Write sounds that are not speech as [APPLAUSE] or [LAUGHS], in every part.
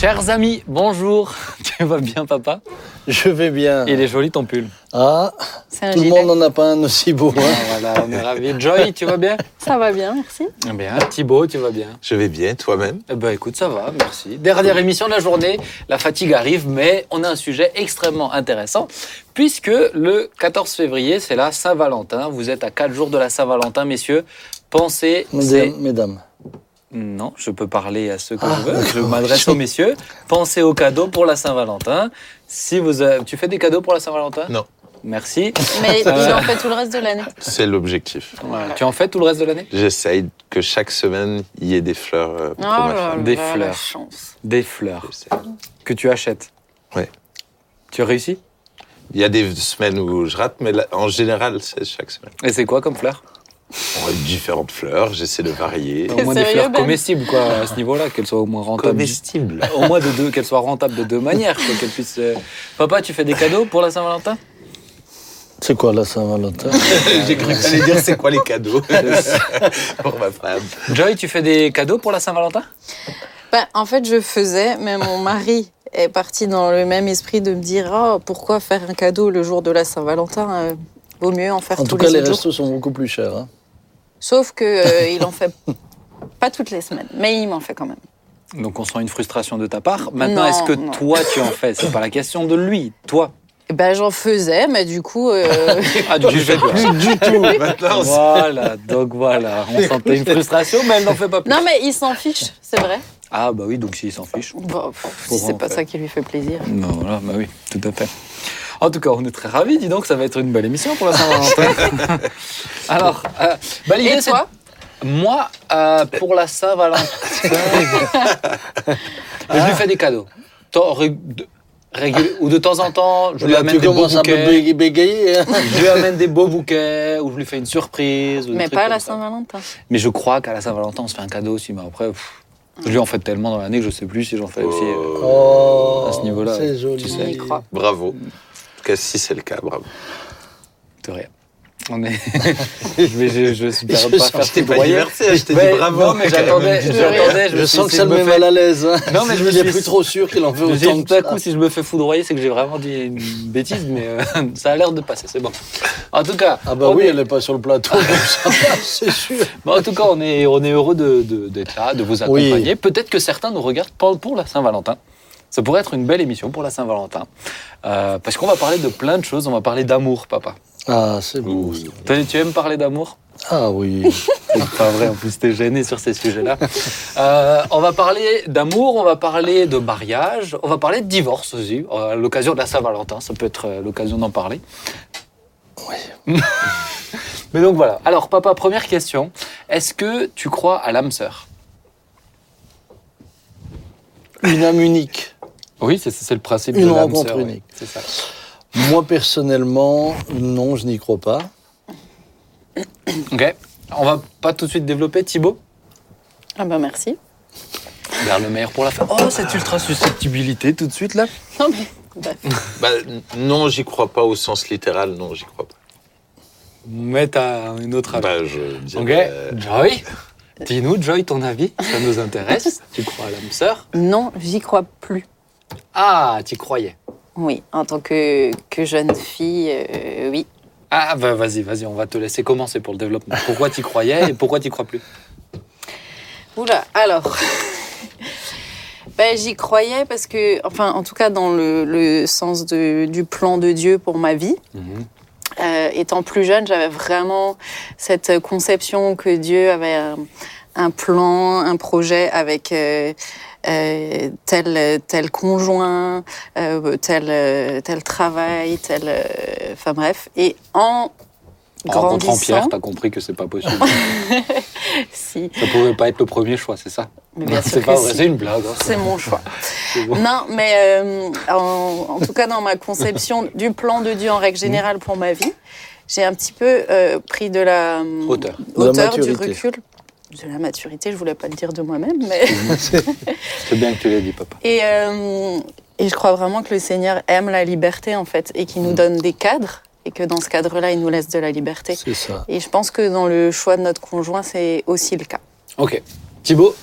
Chers amis, bonjour. [LAUGHS] Tu vas bien, papa? Je vais bien. Il est joli ton pull. Ah, tout le monde n'en a pas un aussi beau. hein. Ah, voilà, on est ravis. Joy, tu vas bien? Ça va bien, merci. Bien. Thibaut, tu vas bien Je vais bien, toi-même? Eh ben écoute, ça va, merci. Dernière émission de la journée, la fatigue arrive, mais on a un sujet extrêmement intéressant, puisque le 14 février, c'est la Saint-Valentin. Vous êtes à 4 jours de la Saint-Valentin, messieurs. Pensez, mesdames. Non, je peux parler à ceux que Ah, je veux. Je m'adresse aux messieurs. Pensez aux cadeaux pour la Saint-Valentin. Si vous avez- Tu fais des cadeaux pour la Saint-Valentin? Non. Merci. Mais Euh. il en fait tout le reste de l'année. C'est l'objectif. Voilà. Tu en fais tout le reste de l'année? J'essaye que chaque semaine, il y ait des fleurs euh, pour Oh ma femme. Des fleurs. la chance. Des fleurs que tu achètes. Ouais. Tu réussis? Il y a des semaines où je rate, mais là, en général, c'est chaque semaine. Et c'est quoi comme fleurs différentes fleurs, j'essaie de varier. Au moins des Sérieux, fleurs Ben comestibles, quoi, à ce niveau-là, qu'elles soient au moins rentables. Comestibles. Au moins de deux, qu'elles soient rentables de deux manières, quoi, qu'elles puissent. euh, Papa, tu fais des cadeaux pour la Saint-Valentin? C'est quoi la Saint-Valentin? [LAUGHS] J'ai cru que t'allais dire c'est quoi les cadeaux [LAUGHS] pour ma femme? Joy, tu fais des cadeaux pour la Saint-Valentin? Ben, en fait, je faisais, mais mon mari est parti dans le même esprit de me dire oh, pourquoi faire un cadeau le jour de la Saint-Valentin? Euh, Vaut mieux en faire En tous tout cas, les les restos sont beaucoup plus chers. hein. Sauf que euh, [LAUGHS] il en fait pas toutes les semaines, mais il m'en fait quand même. Donc on sent une frustration de ta part. Maintenant, Non, est-ce que non. toi tu en fais? C'est pas la question de lui, toi. Et Ben, j'en faisais, mais du coup, euh, [LAUGHS] Ah, du fais plus. du tout. Maintenant, Voilà, donc voilà, on sentait une frustration, mais elle n'en fait pas plus. non, mais il s'en fiche, c'est vrai. Ah bah oui, donc s'il s'en fiche. Bon, pff, si c'est pas fait ça qui lui fait plaisir. Non, voilà, bah oui, tout à fait. En tout cas, on est très ravis, dis donc, ça va être une belle émission pour la Saint-Valentin. [LAUGHS] Alors, euh, bah, l'idée, c'est- Moi, euh, pour la Saint-Valentin, [LAUGHS] je lui fais des cadeaux. Régul- Ou de temps en temps, je lui Là, amène tu des beaux bouquets. bé- bégayer. hein. [LAUGHS] Je lui amène des beaux bouquets, ou je lui fais une surprise. ou Mais pas à la. Saint-Valentin. Mais je crois qu'à la Saint-Valentin, on se fait un cadeau aussi. Mais après, pff, je lui en fais tellement dans l'année que je sais plus si j'en fais aussi. euh, Oh, À ce niveau-là, C'est joli. tu On y croit. Bravo. Cas, si c'est le cas, bravo. De rien. On est. [LAUGHS] mais je, je suis pas Je pas faire Je t'ai pas foudroyer. diverti, je t'ai dit bravo. Non, mais j'attendais. [LAUGHS] Je- j'attendais, Je, me sens que ça je met me mal à l'aise. hein. Non, mais je me suis- plus trop sûr qu'il en veut autant que tout à ça. coup, si je me fais foudroyer, c'est que j'ai vraiment dit une bêtise, mais euh, [LAUGHS] ça a l'air de passer, c'est bon. En tout cas, Ah bah oui, est- elle n'est pas sur le plateau, c'est sûr. bon, en tout cas, on est, on est heureux de- de- d'être là, de vous Oui. accompagner. Peut-être que certains nous regardent pour la Saint-Valentin. Ça pourrait être une belle émission pour la Saint-Valentin. Euh, parce qu'on va parler de plein de choses. On va parler d'amour, papa. Ah, c'est beau. Tu aimes parler d'amour? Ah oui. [LAUGHS] C'est pas vrai, en plus t'es gêné sur ces sujets-là. Euh, on va parler d'amour, on va parler de mariage, on va parler de divorce aussi, euh, à l'occasion de la Saint-Valentin, ça peut être l'occasion d'en parler. Oui. [LAUGHS] Mais donc voilà. Alors papa, première question, est-ce que tu crois à l'âme sœur? Une âme unique. Oui, c'est le principe Une de rencontre sœur. oui. unique. C'est ça. Moi, personnellement, non, je n'y crois pas. Ok. On va pas tout de suite développer, Thibaut? Ah bah merci. Vers le meilleur pour la fin. Oh, cette ultra susceptibilité tout de suite là. Non mais bref. Bah, n- non, j'y crois pas au sens littéral, non, j'y crois pas. Mets à une autre avis. Bah, je Ok, dirais, euh, Joy, dis-nous, Joy, ton avis, ça nous intéresse. tu crois à l'âme sœur? Non, j'y crois plus. Ah, tu croyais. Oui, en tant que, que jeune fille, euh, oui. Ah, bah vas-y, vas-y, on va te laisser commencer pour le développement. Pourquoi tu croyais et pourquoi tu crois plus? Oula, alors. [LAUGHS] ben, j'y croyais parce que, enfin, en tout cas, dans le, le sens de- du plan de Dieu pour ma vie. Euh, étant plus jeune, j'avais vraiment cette conception que Dieu avait un, un plan, un projet avec euh, euh, tel, tel conjoint, euh, tel, euh, tel travail, tel. euh, Enfin bref. Et en En rencontrant grandissant. Pierre, t'as compris que c'est pas possible. [LAUGHS] si, ça pouvait pas être le premier choix, c'est ça? Mais bien [LAUGHS] sûr C'est pas vrai, si. c'est une blague. hein. C'est mon choix. [LAUGHS] Bon. Non, mais euh, en, en tout cas, dans ma conception du plan de Dieu en règle générale pour ma vie, j'ai un petit peu euh, pris de la Hauteur. La hauteur, du recul, de la maturité. Je voulais pas le dire de moi-même, mais [LAUGHS] [LAUGHS] C'est bien que tu l'aies dit, papa. et, euh, et je crois vraiment que le Seigneur aime la liberté en fait et qu'il nous donne des cadres et que dans ce cadre-là, il nous laisse de la liberté. C'est ça. Et je pense que dans le choix de notre conjoint, c'est aussi le cas. Ok. Thibaut?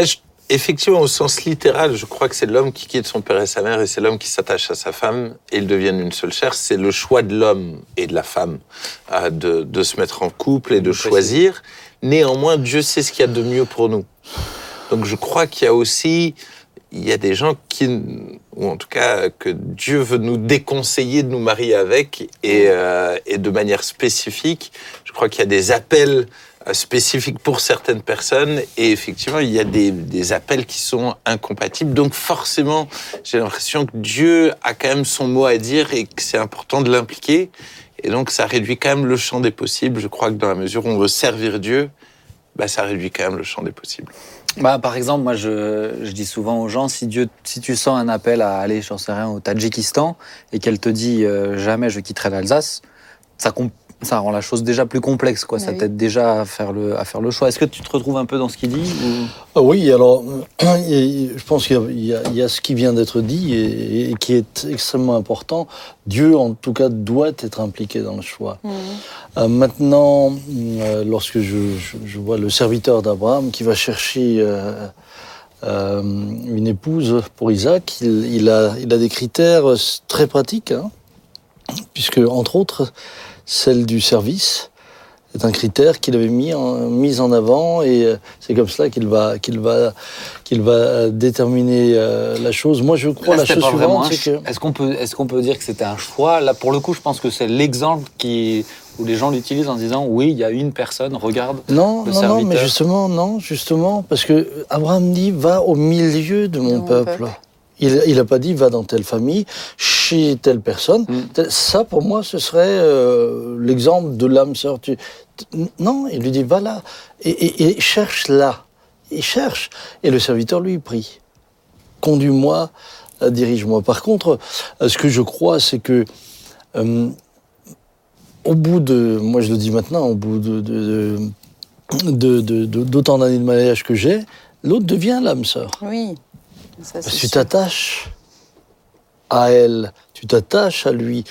Je, effectivement, au sens littéral, je crois que c'est l'homme qui quitte son père et sa mère et c'est l'homme qui s'attache à sa femme et ils deviennent une seule chair. C'est le choix de l'homme et de la femme euh, de, de se mettre en couple et de choisir. Néanmoins, Dieu sait ce qu'il y a de mieux pour nous. Donc je crois qu'il y a aussi, il y a des gens qui, ou en tout cas que Dieu veut nous déconseiller de nous marier avec et, euh, et de manière spécifique. Je crois qu'il y a des appels euh, spécifiques pour certaines personnes et effectivement il y a des, des appels qui sont incompatibles. Donc forcément, j'ai l'impression que Dieu a quand même son mot à dire et que c'est important de l'impliquer. Et donc ça réduit quand même le champ des possibles. Je crois que dans la mesure où on veut servir Dieu, bah, ça réduit quand même le champ des possibles. Bah, par exemple, moi, je, je dis souvent aux gens, si, Dieu, si tu sens un appel à aller, j'en sais rien, au Tadjikistan, et qu'elle te dit euh, jamais je quitterai l'Alsace, ça, com- ça rend la chose déjà plus complexe, quoi. Ça Oui. t'aide déjà à faire le, à faire le choix. Est-ce que tu te retrouves un peu dans ce qu'il dit ou- Ah oui, alors, [CLEARS THROAT] je pense qu'il y a- y, y ce qui vient d'être dit et, et qui est extrêmement important. Dieu, en tout cas, doit être impliqué dans le choix. Mhm. Euh, maintenant, euh, lorsque je, je- je vois le serviteur d'Abraham qui va chercher euh, euh, une épouse pour Isaac, il, il a, il a des critères très pratiques, hein, puisque, entre autres, celle du service est un critère qu'il avait mis en, mis en avant et euh, c'est comme cela qu'il va, qu'il va, qu'il va déterminer euh, la chose. Moi, je crois Là, la chose suivante, c'est que... Est-ce qu'on peut, est-ce qu'on peut dire que c'était un choix? Là, pour le coup, je pense que c'est l'exemple qui, où les gens l'utilisent en disant oui, il y a une personne, regarde. Non, le non, non, mais justement, non, justement, parce que Abraham dit va au milieu de mon mon peuple. peuple. Il, il a pas dit va dans telle famille, chez telle personne. Mm. Ça, pour moi, ce serait euh, l'exemple de l'âme sœur. Tu- Non, il lui dit va là et, et- et cherche là. Il cherche. Et le serviteur lui prie. Conduis-moi, euh, dirige-moi. Par contre, euh, ce que je crois, c'est que euh, au bout de, moi je le dis maintenant, au bout de, de- de- de- de- d'autant d'années de mariage que j'ai, l'autre devient l'âme sœur. Oui. Ça, Parce c'est que tu t'attaches à elle, tu t'attaches à lui.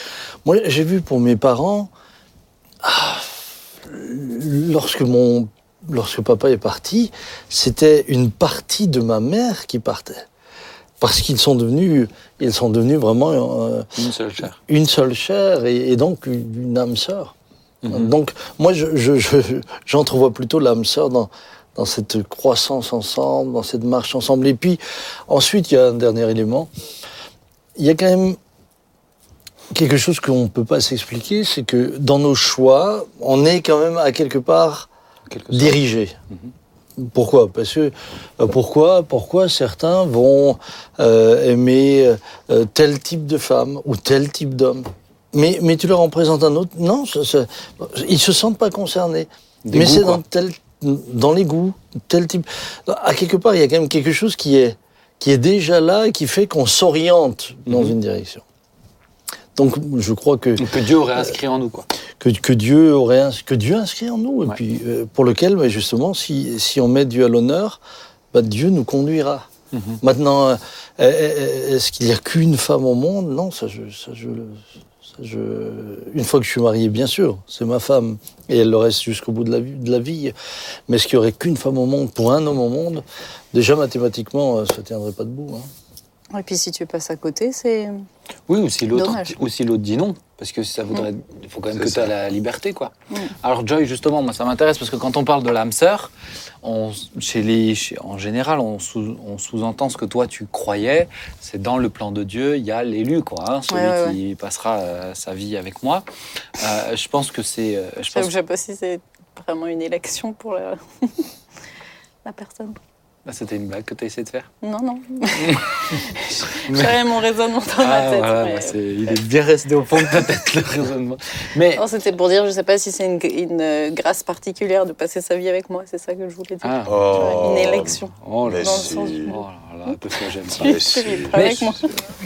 Moi, j'ai vu pour mes parents, ah, lorsque mon, lorsque papa est parti, c'était une partie de ma mère qui partait. Parce qu'ils sont devenus, ils sont devenus vraiment euh, Une seule chair. une seule chair et, et donc une âme sœur. Mhm. Donc moi, je, je- je- j'entrevois plutôt l'âme sœur dans, dans cette croissance ensemble, dans cette marche ensemble. Et puis ensuite, il y a un dernier élément. Il y a quand même quelque chose qu'on ne peut pas s'expliquer, c'est que dans nos choix, on est quand même à quelque part quelque dirigé. Pourquoi? Parce que euh, pourquoi? Pourquoi certains vont euh, aimer euh, tel type de femme ou tel type d'homme? Mais, mais tu leur en présentes un autre? Non, ça, ça- ils se sentent pas concernés. Des mais c'est dans tel dans les goûts, tel type. À quelque part, il y a quand même quelque chose qui est qui est déjà là et qui fait qu'on s'oriente dans Mhm. une direction. Donc, je crois que Que Dieu aurait inscrit en nous, quoi. que, que Dieu aurait que Dieu inscrit en nous et Ouais. puis euh, pour lequel mais justement si, si on met Dieu à l'honneur bah, Dieu nous conduira Mhm. maintenant euh, euh, est-ce qu'il n'y a qu'une femme au monde? Non ça je, ça, je, je une fois que je suis marié bien sûr c'est ma femme et elle le reste jusqu'au bout de la, vie- de la vie mais est-ce qu'il n'y aurait qu'une femme au monde pour un homme au monde déjà mathématiquement euh, ça ne tiendrait pas debout hein. Et puis si tu passes à côté, c'est. Oui, ou si l'autre dit non, parce que ça voudrait, il faut quand même que tu aies la liberté, quoi. Mm. Alors Joy, justement, moi ça m'intéresse parce que quand on parle de l'âme sœur, on, chez les, chez- en général, on, sous, on sous-entend ce que toi tu croyais, c'est dans le plan de Dieu, il y a l'élu, quoi, hein, celui Ouais, ouais, qui passera euh, sa vie avec moi. Euh, je pense que c'est, euh, je pense, ne sais pas si c'est vraiment une élection pour la, [LAUGHS] la personne. Ah, c'était une blague que tu as essayé de faire. Non, non. [LAUGHS] J'avais mon raisonnement dans ma Ah, tête. voilà, mais- bah, il est bien resté au fond de ta tête le raisonnement. Mais c'était pour dire, je sais pas si c'est une, une, euh, grâce particulière de passer sa vie avec moi, c'est ça que je voulais dire. Ah. Vois, Oh. Une élection. oh là Dans le sens du- oh là là, parce que j'aime [LAUGHS] Mais Mais-.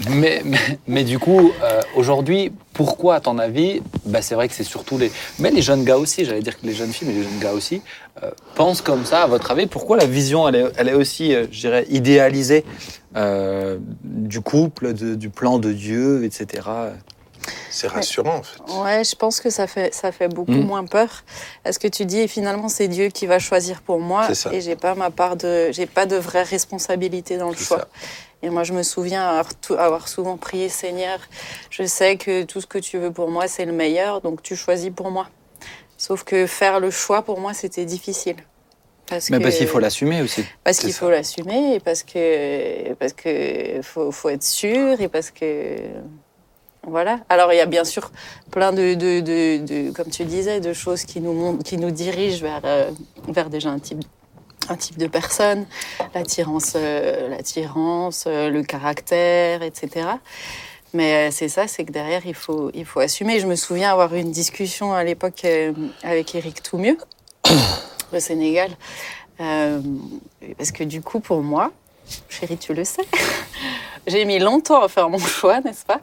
Mais, mais, mais du coup, euh, aujourd'hui, pourquoi, à ton avis, bah, c'est vrai que c'est surtout les. Mais les jeunes gars aussi, j'allais dire que les jeunes filles, mais les jeunes gars aussi, euh, pensent comme ça, à votre avis Pourquoi la vision, elle est, elle est aussi, euh, je dirais, idéalisée euh, du couple, de- du plan de Dieu, etc. C'est rassurant, en fait. Ouais, je pense que ça fait, ça fait beaucoup Mm. moins peur. Parce que tu dis, et finalement, c'est Dieu qui va choisir pour moi. C'est ça. Et j'ai pas ma part de. J'ai pas de vraie responsabilité dans le choix. ça. Et moi, je me souviens avoir, tout- avoir souvent prié, Seigneur, je sais que tout ce que tu veux pour moi, c'est le meilleur, donc tu choisis pour moi. Sauf que faire le choix, pour moi, c'était difficile. Parce Mais que- parce qu'il faut l'assumer aussi. Parce qu'il faut l'assumer, et parce que parce que faut, faut être sûr, et parce que voilà. Alors il y a bien sûr plein de, de, de, de- comme tu disais, de choses qui nous montrent, qui nous dirigent vers euh, vers déjà un type un type de personne, l'attirance, euh, l'attirance, euh, le caractère, etc. Mais c'est ça, c'est que derrière il faut il faut assumer. Je me souviens avoir eu une discussion à l'époque avec Eric Toumieux [COUGHS] au Sénégal. Parce que du coup, pour moi, chérie, tu le sais, [LAUGHS] j'ai mis longtemps à faire mon choix, n'est-ce pas?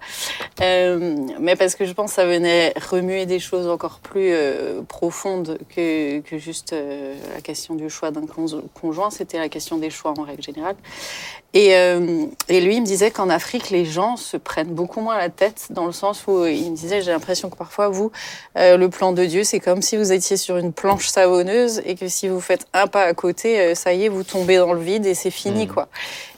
Euh, Mais parce que je pense que ça venait remuer des choses encore plus euh, profondes que, que juste euh, la question du choix d'un con- conjoint, c'était la question des choix en règle générale. Et, euh, et lui, il me disait qu'en Afrique, les gens se prennent beaucoup moins la tête, dans le sens où il me disait, j'ai l'impression que parfois, vous, euh, le plan de Dieu, c'est comme si vous étiez sur une planche savonneuse et que si vous faites un pas à côté, euh, ça y est, vous tombez dans le vide et c'est fini, Mhm. quoi.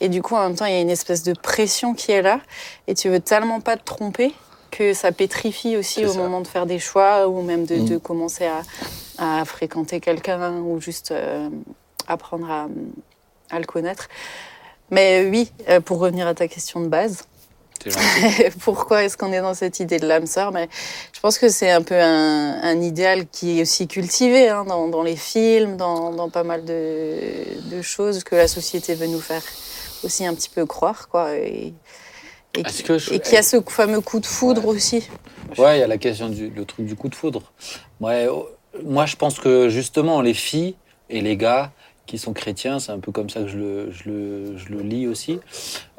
Et du coup, en même temps, il y a une espèce de pression qui est là et tu veux tellement pas te tromper que ça pétrifie aussi au ça. moment de faire des choix ou même de, de commencer à, à fréquenter quelqu'un ou juste euh, apprendre à, à le connaître. Mais oui, euh, pour revenir à ta question de base, [LAUGHS] pourquoi est-ce qu'on est dans cette idée de l'âme sœur? Mais je pense que c'est un peu un, un idéal qui est aussi cultivé hein, dans, dans les films, dans, dans pas mal de, de choses que la société veut nous faire aussi un petit peu croire, quoi. Et, et, qui, que je- et qui a ce fameux coup de foudre aussi. Ouais, il y a la question du le truc du coup de foudre. Ouais, oh, moi, je pense que justement, les filles et les gars qui sont chrétiens, c'est un peu comme ça que je le, je le, je le lis aussi,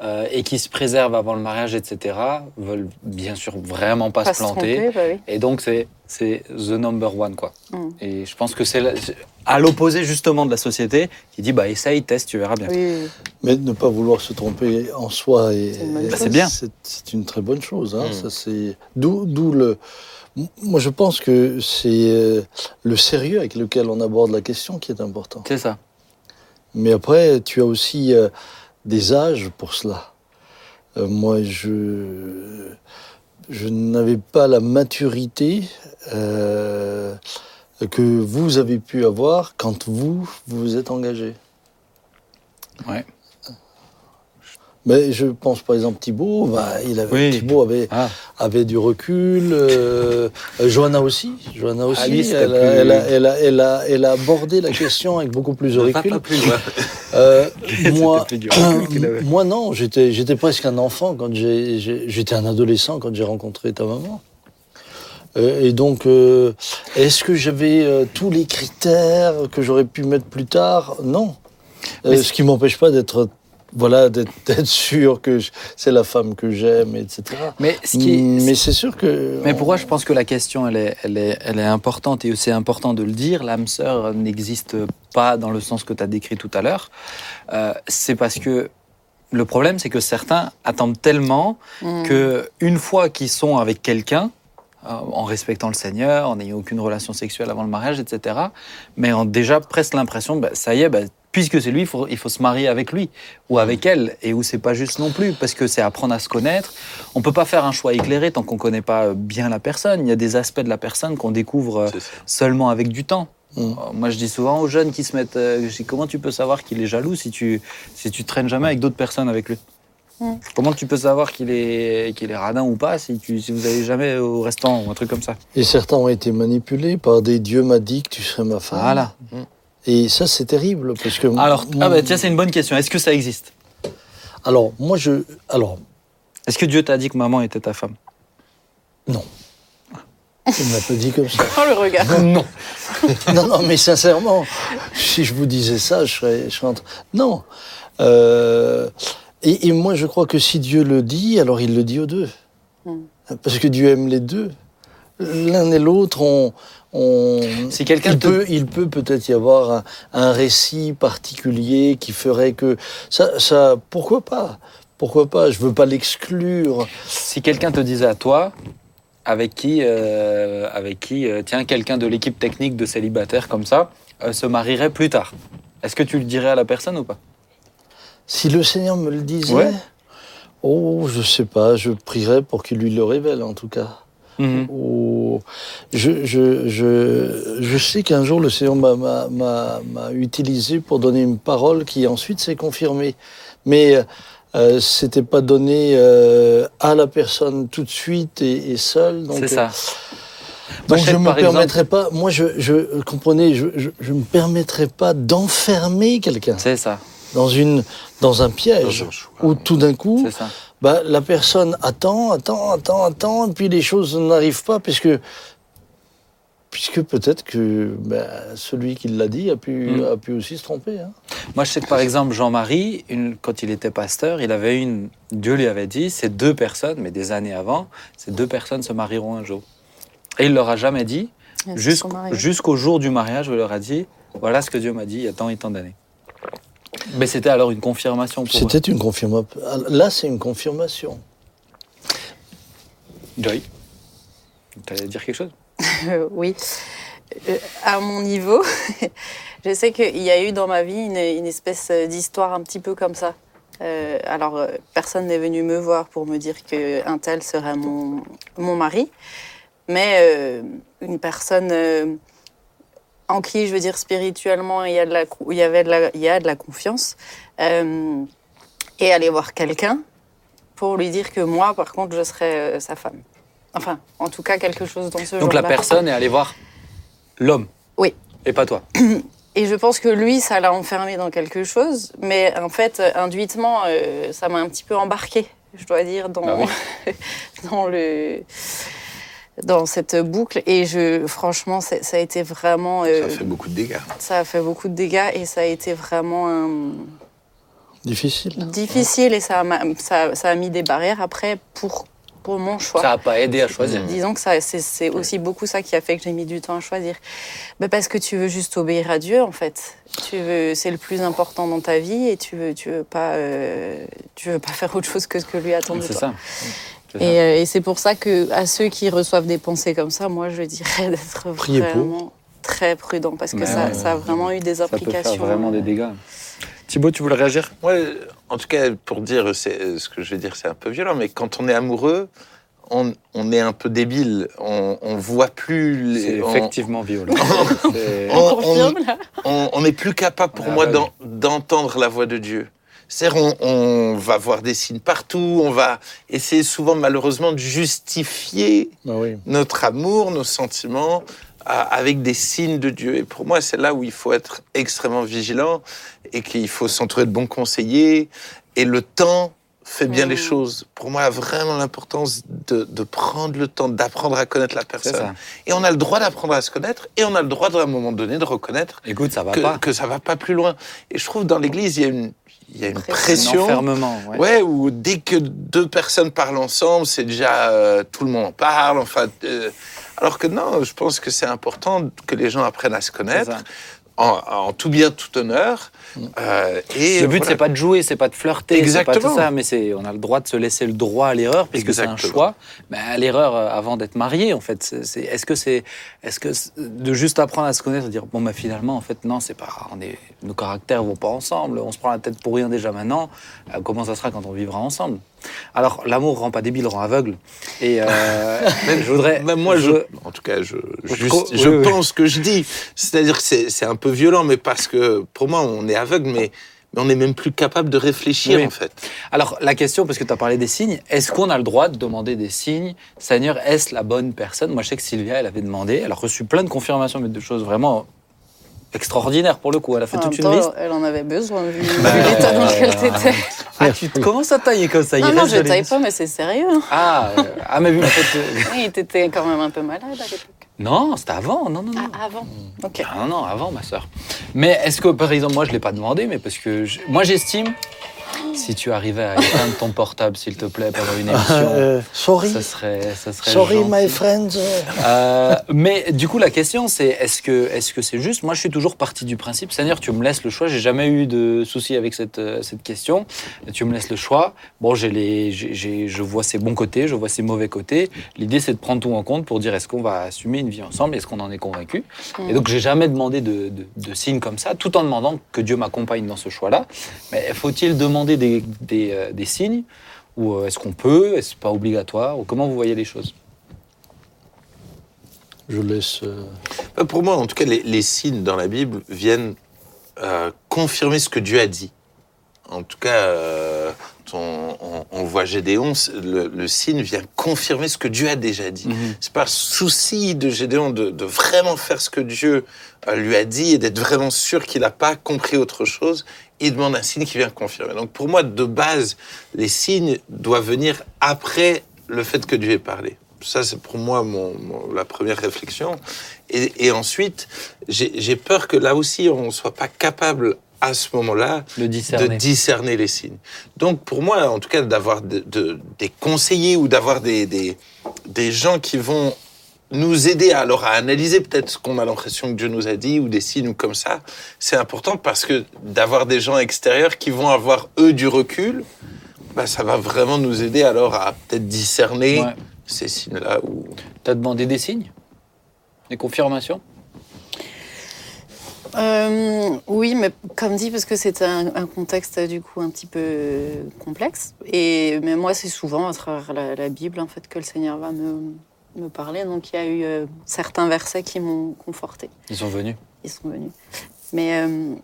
euh, et qui se préservent avant le mariage, etc., veulent bien sûr vraiment pas, Pas se planter. tromper, bah oui. Et donc, c'est c'est the number one, quoi. Mm. Et je pense que c'est la- à l'opposé, justement, de la société qui dit, bah, essaye, teste, tu verras bien. Oui. Mais ne pas vouloir se tromper en soi, et, C'est une bonne et Bah, c'est bien. C'est, c'est une très bonne chose. Hein, Mm. ça, c'est d'où, d'où le. Moi, je pense que c'est euh, le sérieux avec lequel on aborde la question qui est important. C'est ça. Mais après, tu as aussi euh, des âges pour cela. Euh, moi, je, je n'avais pas la maturité euh, que vous avez pu avoir quand vous vous êtes engagé. Ouais. Mais je pense par exemple Thibaut, bah, il avait, Oui. Thibaut avait, Ah, avait du recul. Euh, euh, Johanna aussi. Johanna aussi. Ah, c'était elle, a, plus- elle, a, elle, a, elle, a, elle a abordé la question avec beaucoup plus de recul. pas plus loin. Euh, [LAUGHS] moi, plus avait. moi non, j'étais, j'étais presque un enfant quand j'ai, j'étais un adolescent quand j'ai rencontré ta maman. Euh, et donc, euh, est-ce que j'avais euh, tous les critères que j'aurais pu mettre plus tard? Non. Euh, ce qui m'empêche pas d'être, voilà, [LAUGHS] d'être, sûr que c'est la femme que j'aime, etc. mais ce Mais c'est sûr que. Mais pourquoi je pense que la question, elle est, elle est, elle est importante et c'est important de le dire. L'âme sœur n'existe pas dans le sens que tu as décrit tout à l'heure. Euh, c'est parce que le problème, c'est que certains attendent tellement Mm. que une fois qu'ils sont avec quelqu'un, euh, en respectant le Seigneur, en n'ayant aucune relation sexuelle avant le mariage, etc., mais ont déjà presque l'impression, bah, ça y est, bah, puisque c'est lui, il faut, il faut se marier avec lui ou avec elle, et où c'est pas juste non plus, parce que c'est apprendre à se connaître. On peut pas faire un choix éclairé tant qu'on connaît pas euh, bien la personne. Il y a des aspects de la personne qu'on découvre euh, seulement avec du temps. Mm. Euh, Moi, je dis souvent aux jeunes qui se mettent, euh, je dis, comment tu peux savoir qu'il est jaloux si tu si tu traînes jamais avec d'autres personnes avec lui? Mm. Comment tu peux savoir qu'il est qu'il est radin ou pas si tu si vous allez jamais au restaurant ou un truc comme ça? Et certains ont été manipulés par des dieux m'a dit que tu serais ma femme. Voilà. Et ça, c'est terrible parce que. Alors, ah bah, tiens, c'est une bonne question. Est-ce que ça existe? Alors, moi, je. Alors, Est-ce que Dieu t'a dit que maman était ta femme? Il ne m'a pas dit comme ça. Oh, le regard. Non. non, non, mais sincèrement, si je vous disais ça, je serais, je serais en train- Non. Euh, et, et moi, je crois que si Dieu le dit, alors il le dit aux deux. Mm. Parce que Dieu aime les deux. L'un et l'autre, on. on- Si quelqu'un il te- peut, il peut peut-être y avoir un, un récit particulier qui ferait que ça, ça, pourquoi pas, pourquoi pas? Je veux pas l'exclure. Si quelqu'un te disait à toi, avec qui, euh, avec qui euh, tiens, quelqu'un de l'équipe technique de célibataire comme ça euh, se marierait plus tard. Est-ce que tu le dirais à la personne ou pas? Si le Seigneur me le disait, Ouais. oh, je sais pas, je prierais pour qu'il lui le révèle en tout cas. Oh, je, je, je, je sais qu'un jour le Seigneur m'a- m'a- m'a m'a utilisé pour donner une parole qui ensuite s'est confirmée. Mais euh, c'était pas donné euh, à la personne tout de suite et, et seul. Donc, C'est ça. Donc je ne me par exemple- permettrai pas, moi je, je comprenez, je, je, je me permettrai pas d'enfermer quelqu'un C'est ça. dans une dans un piège Dans un choix. où tout d'un coup, C'est ça. Bah, la personne attend, attend, attend, attend, et puis les choses n'arrivent pas puisque puisque peut-être que bah, celui qui l'a dit a pu Mm. a pu aussi se tromper. hein. Moi, je sais que par exemple, Jean-Marie, une- quand il était pasteur, il avait une. Dieu lui avait dit ces deux personnes, mais des années avant, ces deux personnes se marieront un jour. Et il leur a jamais dit, jusqu'au jour du mariage, il leur a dit voilà ce que Dieu m'a dit il y a tant et tant d'années. Mais c'était alors une confirmation pour. C'était une confirmation. Là, c'est une confirmation. Joy, tu allais dire quelque chose? Euh, [LAUGHS] oui. Euh, à mon niveau, [LAUGHS] je sais qu'il y a eu dans ma vie une, une espèce d'histoire un petit peu comme ça. Euh, alors, euh, personne n'est venu me voir pour me dire qu'un tel serait mon, mon mari, mais euh, une personne euh, en qui, je veux dire, spirituellement, il y, a de la, il y, avait de la, il y a de la confiance, euh, et aller voir quelqu'un pour lui dire que moi, par contre, je serais euh, sa femme. Enfin, en tout cas, quelque chose dans ce genre Donc la personne est allée voir l'homme. Oui. Et pas toi. [CLEARS THROAT] Et je pense que lui, ça l'a enfermé dans quelque chose, mais en fait, induitement, euh, ça m'a un petit peu embarqué, je dois dire, dans, Ah [LAUGHS] dans, le, dans cette boucle. Et je, franchement, ça a été vraiment. euh, Ça fait beaucoup de dégâts. ça a fait beaucoup de dégâts et ça a été vraiment Difficile. difficile et ça m'a- ça, ça a mis des barrières après pour, pour mon choix. Ça n'a pas aidé à choisir. Disons que ça, c'est, aussi beaucoup ça qui a fait que j'ai mis du temps à choisir. Mais parce que tu veux juste obéir à Dieu, en fait. Tu veux, c'est le plus important dans ta vie et tu veux, tu veux pas, euh, tu veux pas faire autre chose que ce que lui attend de toi. ça. C'est ça. Et, euh, et c'est pour ça que à ceux qui reçoivent des pensées comme ça, moi je dirais [LAUGHS] d'être vraiment très prudent parce que ça, ouais, ça a vraiment eu des Ça peut implications. faire vraiment des dégâts. Thibaut, tu voulais réagir? Moi, en tout cas, pour dire, c'est- ce que je vais dire, c'est un peu violent, mais quand on est amoureux, on, on est un peu débile. On, on voit plus. C'est les- on- effectivement violent. C'est- [LAUGHS] on- là on on n'est plus capable pour est moi d'en- d'entendre la voix de Dieu. C'est-à-dire, on, on va voir des signes partout, on va essayer souvent, malheureusement, de justifier Ah oui. notre amour, nos sentiments, à- avec des signes de Dieu. Et pour moi, c'est là où il faut être extrêmement vigilant et qu'il faut s'entourer de bons conseillers. Et le temps fait bien les choses. Pour moi, vraiment l'importance de, de prendre le temps d'apprendre à connaître la personne. Et on a le droit d'apprendre à se connaître et on a le droit, à un moment donné, de reconnaître Écoute, ça va que, pas. que ça va pas plus loin. Et je trouve dans l'Église, il y a une, il y a une Pression. Enfermement. ouais. Ouais, où dès que deux personnes parlent ensemble, c'est déjà euh, tout le monde en parle. Enfin, euh, alors que non, je pense que c'est important que les gens apprennent à se connaître en, en tout bien, tout honneur. Euh, et Le but, voilà. c'est pas de jouer, c'est pas de flirter, c'est pas Exactement. tout ça, mais c'est on a le droit de se laisser le droit à l'erreur, puisque c'est un Exactement. choix. Mais à l'erreur euh, avant d'être marié, en fait, c'est- c'est- est-ce que c'est, est-ce que c'est- de juste apprendre à se connaître, et dire bon, bah finalement, en fait, non, c'est pas, on est, nos caractères vont pas ensemble, on se prend la tête pour rien déjà maintenant. Euh, comment ça sera quand on vivra ensemble? Alors, l'amour rend pas débile, rend aveugle. Et euh, [LAUGHS] je voudrais, Même moi, je, en tout cas, je, Je je oui, oui. pense que je dis. C'est-à-dire que c'est c'est un peu violent, mais parce que pour moi, on est aveugle, mais, mais on n'est même plus capable de réfléchir, Oui. en fait. Alors, la question, parce que tu as parlé des signes, est-ce qu'on a le droit de demander des signes? Seigneur, est-ce la bonne personne? Moi, je sais que Sylvia, elle avait demandé, elle a reçu plein de confirmations, mais de choses vraiment extraordinaires pour le coup. Elle a fait En toute une temps, liste. elle en avait besoin vu, Bah, l'état dans lequel euh, t'étais. [LAUGHS] Ah, tu te commences à tailler comme ça. il Non, non, reste je taille pas, mais c'est sérieux. hein. Ah, euh, ah, mais fait, euh, [LAUGHS] Oui, t'étais quand même un peu malade à l'époque. Non, c'était avant. Non, non, non. Ah, avant. Ok. Ah, non, non, avant, ma sœur. Mais est-ce que, par exemple, moi, je ne l'ai pas demandé, mais parce que je- moi, j'estime Si tu arrivais à éteindre ton portable, s'il te plaît, pendant une émission, Euh, sorry, ça serait, ça serait sorry, gentil. my friends. Euh, mais du coup, la question, c'est est-ce que est-ce que c'est juste? Moi, je suis toujours parti du principe, Seigneur, tu me laisses le choix. J'ai jamais eu de souci avec cette euh, cette question. Tu me laisses le choix. Bon, j'ai les, j'ai- je vois ses bons côtés, je vois ses mauvais côtés. L'idée, c'est de prendre tout en compte pour dire est-ce qu'on va assumer une vie ensemble, est-ce qu'on en est convaincu? Et donc, j'ai jamais demandé de, de, de signes comme ça, tout en demandant que Dieu m'accompagne dans ce choix-là. Mais faut-il demander des des, euh, des signes ou euh, est-ce qu'on peut Est-ce pas obligatoire Ou comment vous voyez les choses? Je laisse. euh, Pour moi, en tout cas, les, les signes dans la Bible viennent euh, confirmer ce que Dieu a dit. En tout cas, euh, on, on voit Gédéon, c'est- le, le signe vient confirmer ce que Dieu a déjà dit. C'est pas le souci de Gédéon de, de vraiment faire ce que Dieu euh, lui a dit et d'être vraiment sûr qu'il n'a pas compris autre chose. Il demande un signe qui vient confirmer. Donc pour moi, de base, les signes doivent venir après le fait que Dieu ait parlé. Ça, c'est pour moi mon, mon- la première réflexion. Et, et ensuite, j'ai peur que là aussi, on ne soit pas capable à ce moment-là discerner. de discerner les signes. Donc pour moi, en tout cas, d'avoir de- de- des conseillers ou d'avoir des, des, des gens qui vont nous aider à, alors à analyser peut-être ce qu'on a l'impression que Dieu nous a dit ou des signes ou comme ça, c'est important parce que d'avoir des gens extérieurs qui vont avoir eux du recul, bah, ça va vraiment nous aider alors à peut-être discerner Ouais. ces signes-là. Ou... T'as demandé des signes? Des confirmations? Euh, oui, mais comme dit, parce que c'est un, un contexte du coup un petit peu complexe. Et mais moi, c'est souvent à travers la, la Bible en fait que le Seigneur va me, me parler. Donc il y a eu euh, certains versets qui m'ont conforté. Ils sont venus. Ils sont venus. Mais euh,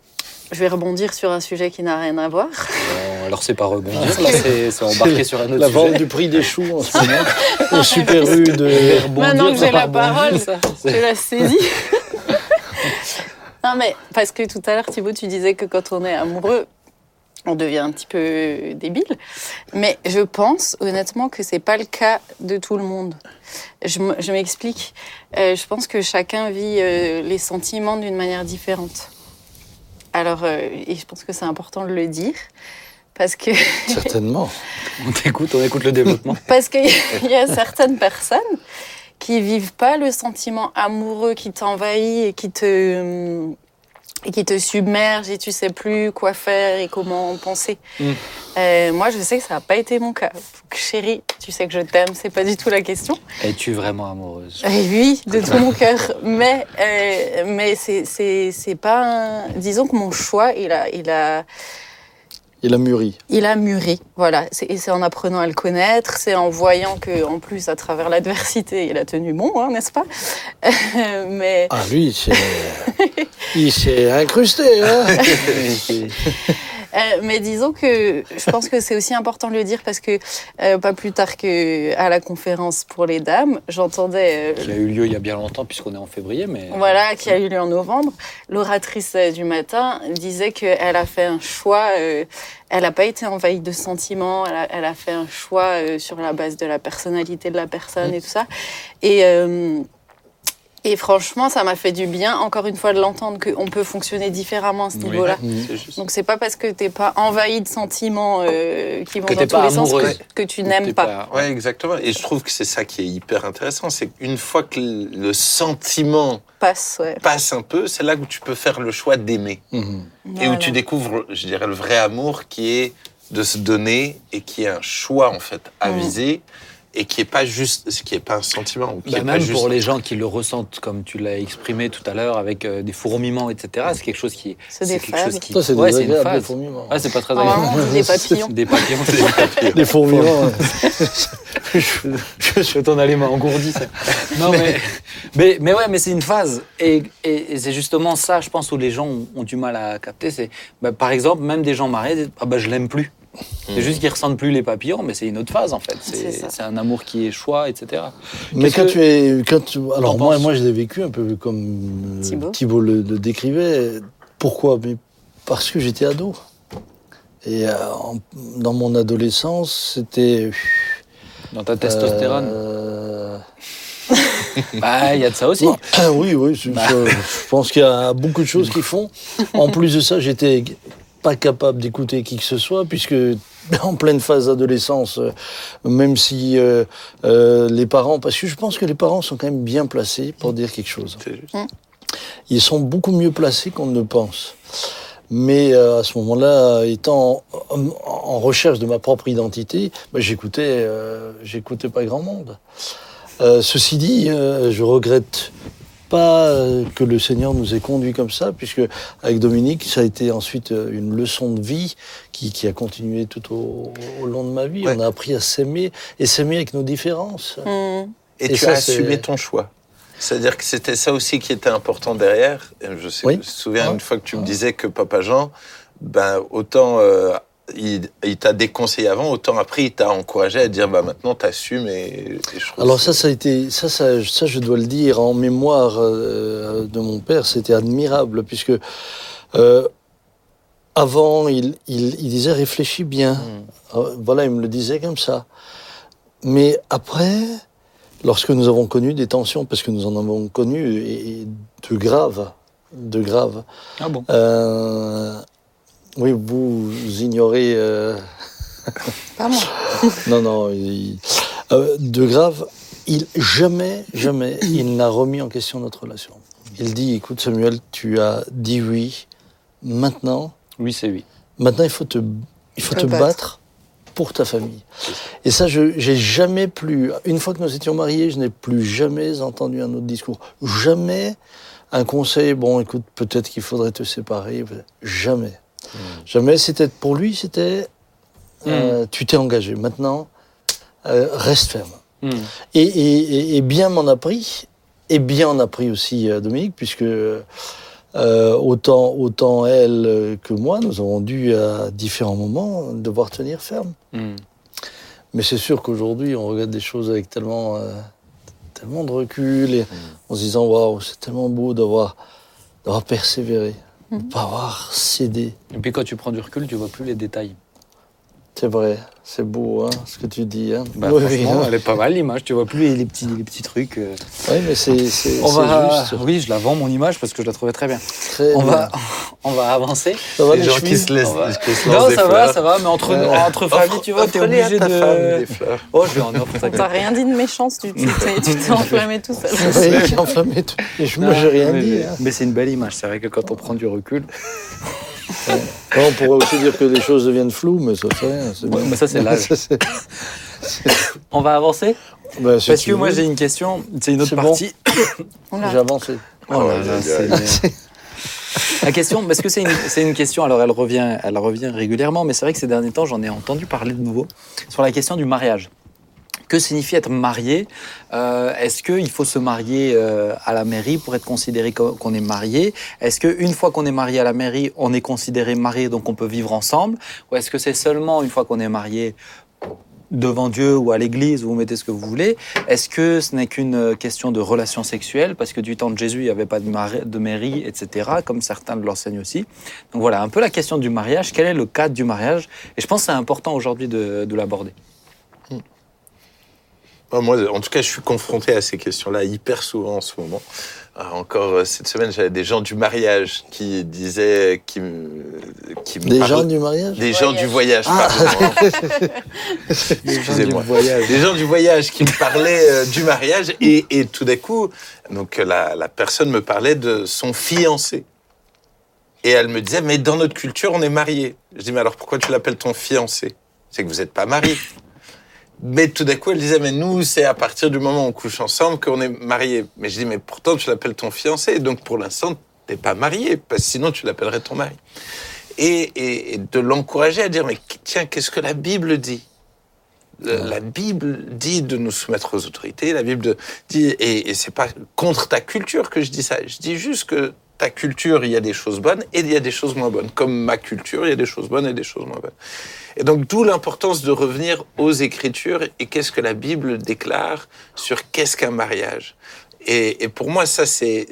je vais rebondir sur un sujet qui n'a rien à voir. Bon, alors c'est pas rebondir, là c'est embarquer sur un autre La vente sujet. du prix des choux en ce [LAUGHS] moment. au super U de. Maintenant que j'ai la rebondir, parole, Je c'est- la saisis. Non, mais parce que tout à l'heure, Thibaut, tu disais que quand on est amoureux, on devient un petit peu débile. Mais je pense honnêtement que c'est pas le cas de tout le monde. Je m'explique. Euh, je pense que chacun vit euh, les sentiments d'une manière différente. Alors, euh, et je pense que c'est important de le dire. Parce que Certainement. [LAUGHS] On t'écoute, on écoute le développement. parce qu'il y a certaines personnes qui vivent pas le sentiment amoureux qui t'envahit et qui te et qui te submerge et tu sais plus quoi faire et comment penser. Mm. Euh, moi, je sais que ça n'a pas été mon cas. Donc, chérie, tu sais que je t'aime, c'est pas du tout la question. Es-tu vraiment amoureuse? Et oui, de tout mon cœur. Mais euh, mais c'est pas. un- Disons que mon choix, il a il a Il a mûri. il a mûri, voilà. C'est- Et c'est en apprenant à le connaître, c'est en voyant que, en plus, à travers l'adversité, il a tenu bon, hein, n'est-ce pas? Euh, Mais Ah, lui, il s'est incrusté, hein [LAUGHS] mais disons que je pense que c'est aussi important de le dire parce que euh, pas plus tard que à la conférence pour les dames, j'entendais euh, Qui a eu lieu il y a bien longtemps puisqu'on est en février, mais voilà, qui a eu lieu en novembre, l'oratrice euh, du matin disait qu'elle a fait un choix, euh, elle n'a pas été envahie de sentiments, elle a, elle a fait un choix euh, sur la base de la personnalité de la personne et tout ça. Et, euh, et franchement, ça m'a fait du bien, encore une fois, de l'entendre qu'on peut fonctionner différemment à ce Oui. niveau-là. Juste. Donc c'est pas parce que t'es pas envahi de sentiments euh, qui vont Que dans tous pas les sens que, que tu n'aimes pas. Ouais, exactement. Et je trouve que c'est ça qui est hyper intéressant. C'est qu'une fois que le sentiment Passe, ouais. passe un peu, c'est là où tu peux faire le choix d'aimer. Mhm. Et où tu découvres, je dirais, le vrai amour qui est de se donner et qui est un choix, en fait, à Mm. Et qui est pas juste, ce qui est pas un sentiment. Ou qui Bah, est pas même juste pour les gens qui le ressentent, comme tu l'as exprimé tout à l'heure, avec euh, des fourmillements, etc., c'est quelque chose qui. C'est des quelque phases. chose qui. C'est ouais, c'est une phase. fourmillements. Ouais, c'est pas très Normalement, agréable. dit [LAUGHS] des papillons. Des papillons, des papillons. Les fourmillements. ouais. [LAUGHS] je, je souhaite en aller engourdi. Ça. Non, mais, mais, mais ouais, mais c'est une phase. Et, et, et c'est justement ça, je pense, où les gens ont, ont du mal à capter. C'est, bah, par exemple, même des gens mariés disent Ah, bah, je l'aime plus. C'est juste qu'ils ressentent plus les papillons, mais c'est une autre phase, en fait. C'est un amour qui est choix, etc. Mais quand que- tu es. Quand tu- alors, moi, moi, je l'ai vécu un peu comme euh. Thibaut le, le décrivait. Pourquoi? Mais Parce que j'étais ado. Et euh, en- dans mon adolescence, c'était. Dans ta testostérone. euh, [LAUGHS] Bah, il y a de ça aussi. non, oui, oui. c'est- Bah. je pense qu'il y a beaucoup de choses qui font. En plus de ça, j'étais pas capable d'écouter qui que ce soit, puisque [LAUGHS] en pleine phase d'adolescence, euh, même si euh, euh, les parents, parce que je pense que les parents sont quand même bien placés pour dire quelque chose. Juste. Ils sont beaucoup mieux placés qu'on ne le pense. Mais euh, à ce moment-là, étant en, en recherche de ma propre identité, bah, j'écoutais, euh, j'écoutais pas grand monde. Euh, ceci dit, euh, je regrette pas euh, que le Seigneur nous ait conduits comme ça, puisque avec Dominique, ça a été ensuite euh, une leçon de vie qui, qui a continué tout au, au long de ma vie. Ouais. On a appris à s'aimer et s'aimer avec nos différences. Hmm. Et, Et tu ça, as assumé ton choix. C'est-à-dire que c'était ça aussi qui était important derrière. Je, sais, Oui. je me souviens Ouais. une fois que tu me disais que Papa Jean, ben, autant euh, il, il t'a déconseillé avant, autant après il t'a encouragé à dire bah, maintenant t'assumes. Et, et je Alors ça, ça a été, ça, ça, ça, je dois le dire en mémoire euh, de mon père, c'était admirable puisque euh, avant, il, il, il disait réfléchis bien. Mm. Euh, Voilà, il me le disait comme ça. Mais après, lorsque nous avons connu des tensions, parce que nous en avons connu et, et de graves, de graves. Ah bon? euh, oui, vous ignorez. euh, [LAUGHS] Pas moi. [LAUGHS] non, non, il- euh, de grave, il jamais, jamais, il n'a remis en question notre relation. Il dit, écoute Samuel, tu as dit oui, maintenant, Oui, c'est oui. maintenant il faut te, il faut Te battre. pour ta famille. Et ça, je j'ai jamais plus, une fois que nous étions mariés, je n'ai plus jamais entendu un autre discours. Jamais un conseil, bon, écoute, peut-être qu'il faudrait te séparer. Jamais. Jamais, c'était, pour lui, c'était, euh, tu t'es engagé. Maintenant, euh, reste ferme. Hmm. Et, et- et- et bien m'en a pris, et bien en a pris aussi euh, Dominique, puisque euh, autant, autant elle que moi, nous avons dû à différents moments devoir tenir ferme. Hmm. Mais c'est sûr qu'aujourd'hui, on regarde des choses avec tellement, tellement de recul, et en se disant waouh, c'est tellement beau d'avoir, persévéré, ne pas avoir cédé. Et puis quand tu prends du recul, tu vois plus les détails. C'est vrai, c'est beau hein, ce que tu dis. Hein. Bah, Oui, franchement, hein. elle est pas mal l'image. Tu vois plus les, les petits, les petits trucs. euh. Oui, mais c'est, c'est, On c'est va. juste. Oui, je la vends mon image parce que je la trouvais très bien. Très On bien. va, [LAUGHS] on va avancer. Ça va, les les gens qui se laissent, va- qui se lancent Non, des ça va, ça va, mais entre, Euh, entre familles, tu vois, t'es à obligé ta de. femme des fleurs. Oh, je lui en offre. T'as rien dit de méchant, tu t'es enflammé tout seul. [LAUGHS] Oui, j'ai enflammé tout. Et moi, j'ai rien dit. hein. Mais c'est une belle image. C'est vrai que quand on prend du recul. Ouais, on pourrait aussi dire que les choses deviennent floues, mais ça rien. c'est Ouais, bien. mais ça, c'est l'âge. [LAUGHS] Ça, c'est- On va avancer bah, si Parce que moi, j'ai une question. C'est une autre bon. partie. Oula. [COUGHS] J'ai avancé. Oh là Oh, là, La question, parce que c'est une, c'est une question, alors elle revient, elle revient régulièrement, mais c'est vrai que ces derniers temps, j'en ai entendu parler de nouveau, sur la question du mariage. Que signifie être marié Euh, Est-ce qu'il faut se marier euh, à la mairie pour être considéré co- qu'on est marié? Est-ce qu'une fois qu'on est marié à la mairie, on est considéré marié, donc on peut vivre ensemble? Ou est-ce que c'est seulement une fois qu'on est marié devant Dieu ou à l'église, vous mettez ce que vous voulez? Est-ce que ce n'est qu'une euh, question de relation sexuelle Parce que du temps de Jésus, il n'y avait pas de mairie, etc., comme certains l'enseignent aussi. Donc voilà, un peu la question du mariage. Quel est le cadre du mariage? Et je pense que c'est important aujourd'hui de, de l'aborder. Ah, Moi, en tout cas, je suis confronté à ces questions-là hyper souvent en ce moment. Ah, Encore euh, cette semaine, j'avais des gens du mariage qui disaient, qui qui me Des gens du mariage? Des gens du voyage, Ah. pardon. [LAUGHS] Excusez-moi. voyage. Des gens du voyage qui me parlaient euh, du mariage et, et tout d'un coup, donc la, la personne me parlait de son fiancé. Et elle me disait, mais dans notre culture, on est mariés. Je dis, mais alors pourquoi tu l'appelles ton fiancé? C'est que vous n'êtes pas mariés. Mais tout d'un coup, elle disait, mais nous, c'est à partir du moment où on couche ensemble qu'on est mariés. Mais je dis, mais pourtant, tu l'appelles ton fiancé. Donc pour l'instant, tu n'es pas marié, parce que sinon, tu l'appellerais ton mari. Et, et- et de l'encourager à dire, mais tiens, qu'est-ce que la Bible dit? Le- La Bible dit de nous soumettre aux autorités. La Bible dit, et, et c'est pas contre ta culture que je dis ça. Je dis juste que ta culture, il y a des choses bonnes et il y a des choses moins bonnes. Comme ma culture, il y a des choses bonnes et des choses moins bonnes. Et donc, d'où l'importance de revenir aux Écritures et qu'est-ce que la Bible déclare sur qu'est-ce qu'un mariage. Et, pour moi, ça, c'est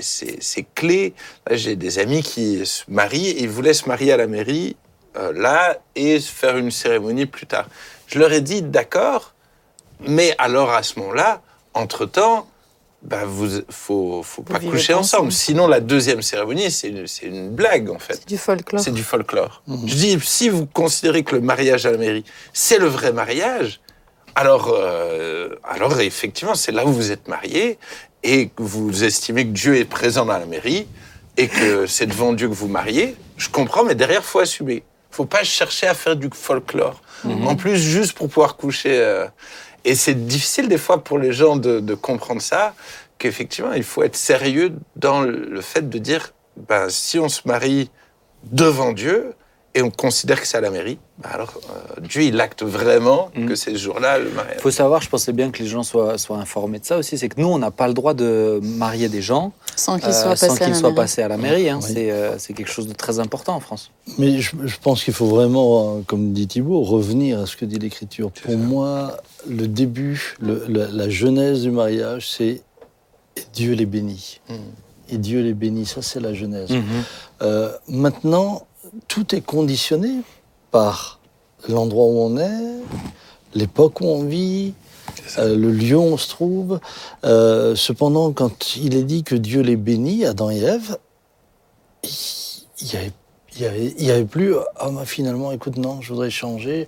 clé. J'ai des amis qui se marient et ils voulaient se marier à la mairie, euh, là, et faire une cérémonie plus tard. Je leur ai dit, d'accord, mais alors à ce moment-là, entre-temps, bah vous faut faut pas coucher ensemble. ensemble. Sinon la deuxième cérémonie c'est une, c'est une blague en fait. C'est du folklore. C'est du folklore. Mhm. Je dis si vous considérez que le mariage à la mairie c'est le vrai mariage, alors euh, alors effectivement c'est là où vous êtes mariés et que vous estimez que Dieu est présent dans la mairie et que c'est devant Dieu que vous mariez. Je comprends, mais derrière faut assumer. Faut pas chercher à faire du folklore. En plus juste pour pouvoir coucher. euh, et c'est difficile des fois pour les gens de, comprendre ça, qu'effectivement, il faut être sérieux dans le fait de dire, ben, si on se marie devant Dieu et on considère que c'est à la mairie, ben alors euh, Dieu, il acte vraiment Mhm. que c'est ce jour-là le mariage. Il faut savoir, je pensais bien que les gens soient, soient informés de ça aussi, c'est que nous, on n'a pas le droit de marier des gens Sans euh, qu'ils la soient passés à la mairie. hein. Oui. C'est euh, c'est quelque chose de très important en France. Mais je, je pense qu'il faut vraiment, euh, comme dit Thibault, revenir à ce que dit l'Écriture. C'est Pour ça. moi, le début, le- la, la genèse du mariage, c'est et Dieu les bénit. Mhm. Et Dieu les bénit, ça c'est la genèse. Mhm. Euh, maintenant, tout est conditionné par l'endroit où on est, l'époque où on vit, euh, le lieu où on se trouve. Euh, cependant, quand il est dit que Dieu les bénit, Adam et Ève, il y avait, il y avait, il y avait plus. Ah, bah, finalement, écoute, non, je voudrais changer.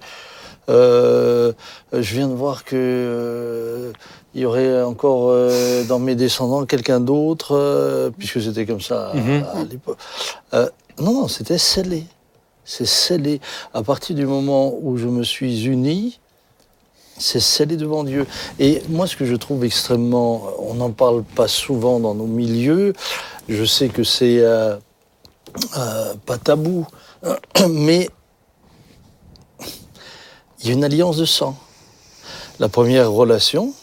Euh, je viens de voir que il y aurait encore dans mes descendants quelqu'un d'autre, puisque c'était comme ça à, Mhm. à l'époque. Non, non, c'était scellé. C'est scellé. À partir du moment où je me suis uni, c'est scellé devant Dieu. Et moi, ce que je trouve extrêmement, on n'en parle pas souvent dans nos milieux. Je sais que c'est euh, euh, pas tabou, [CLEARS THROAT] mais il y a une alliance de sang. La première relation,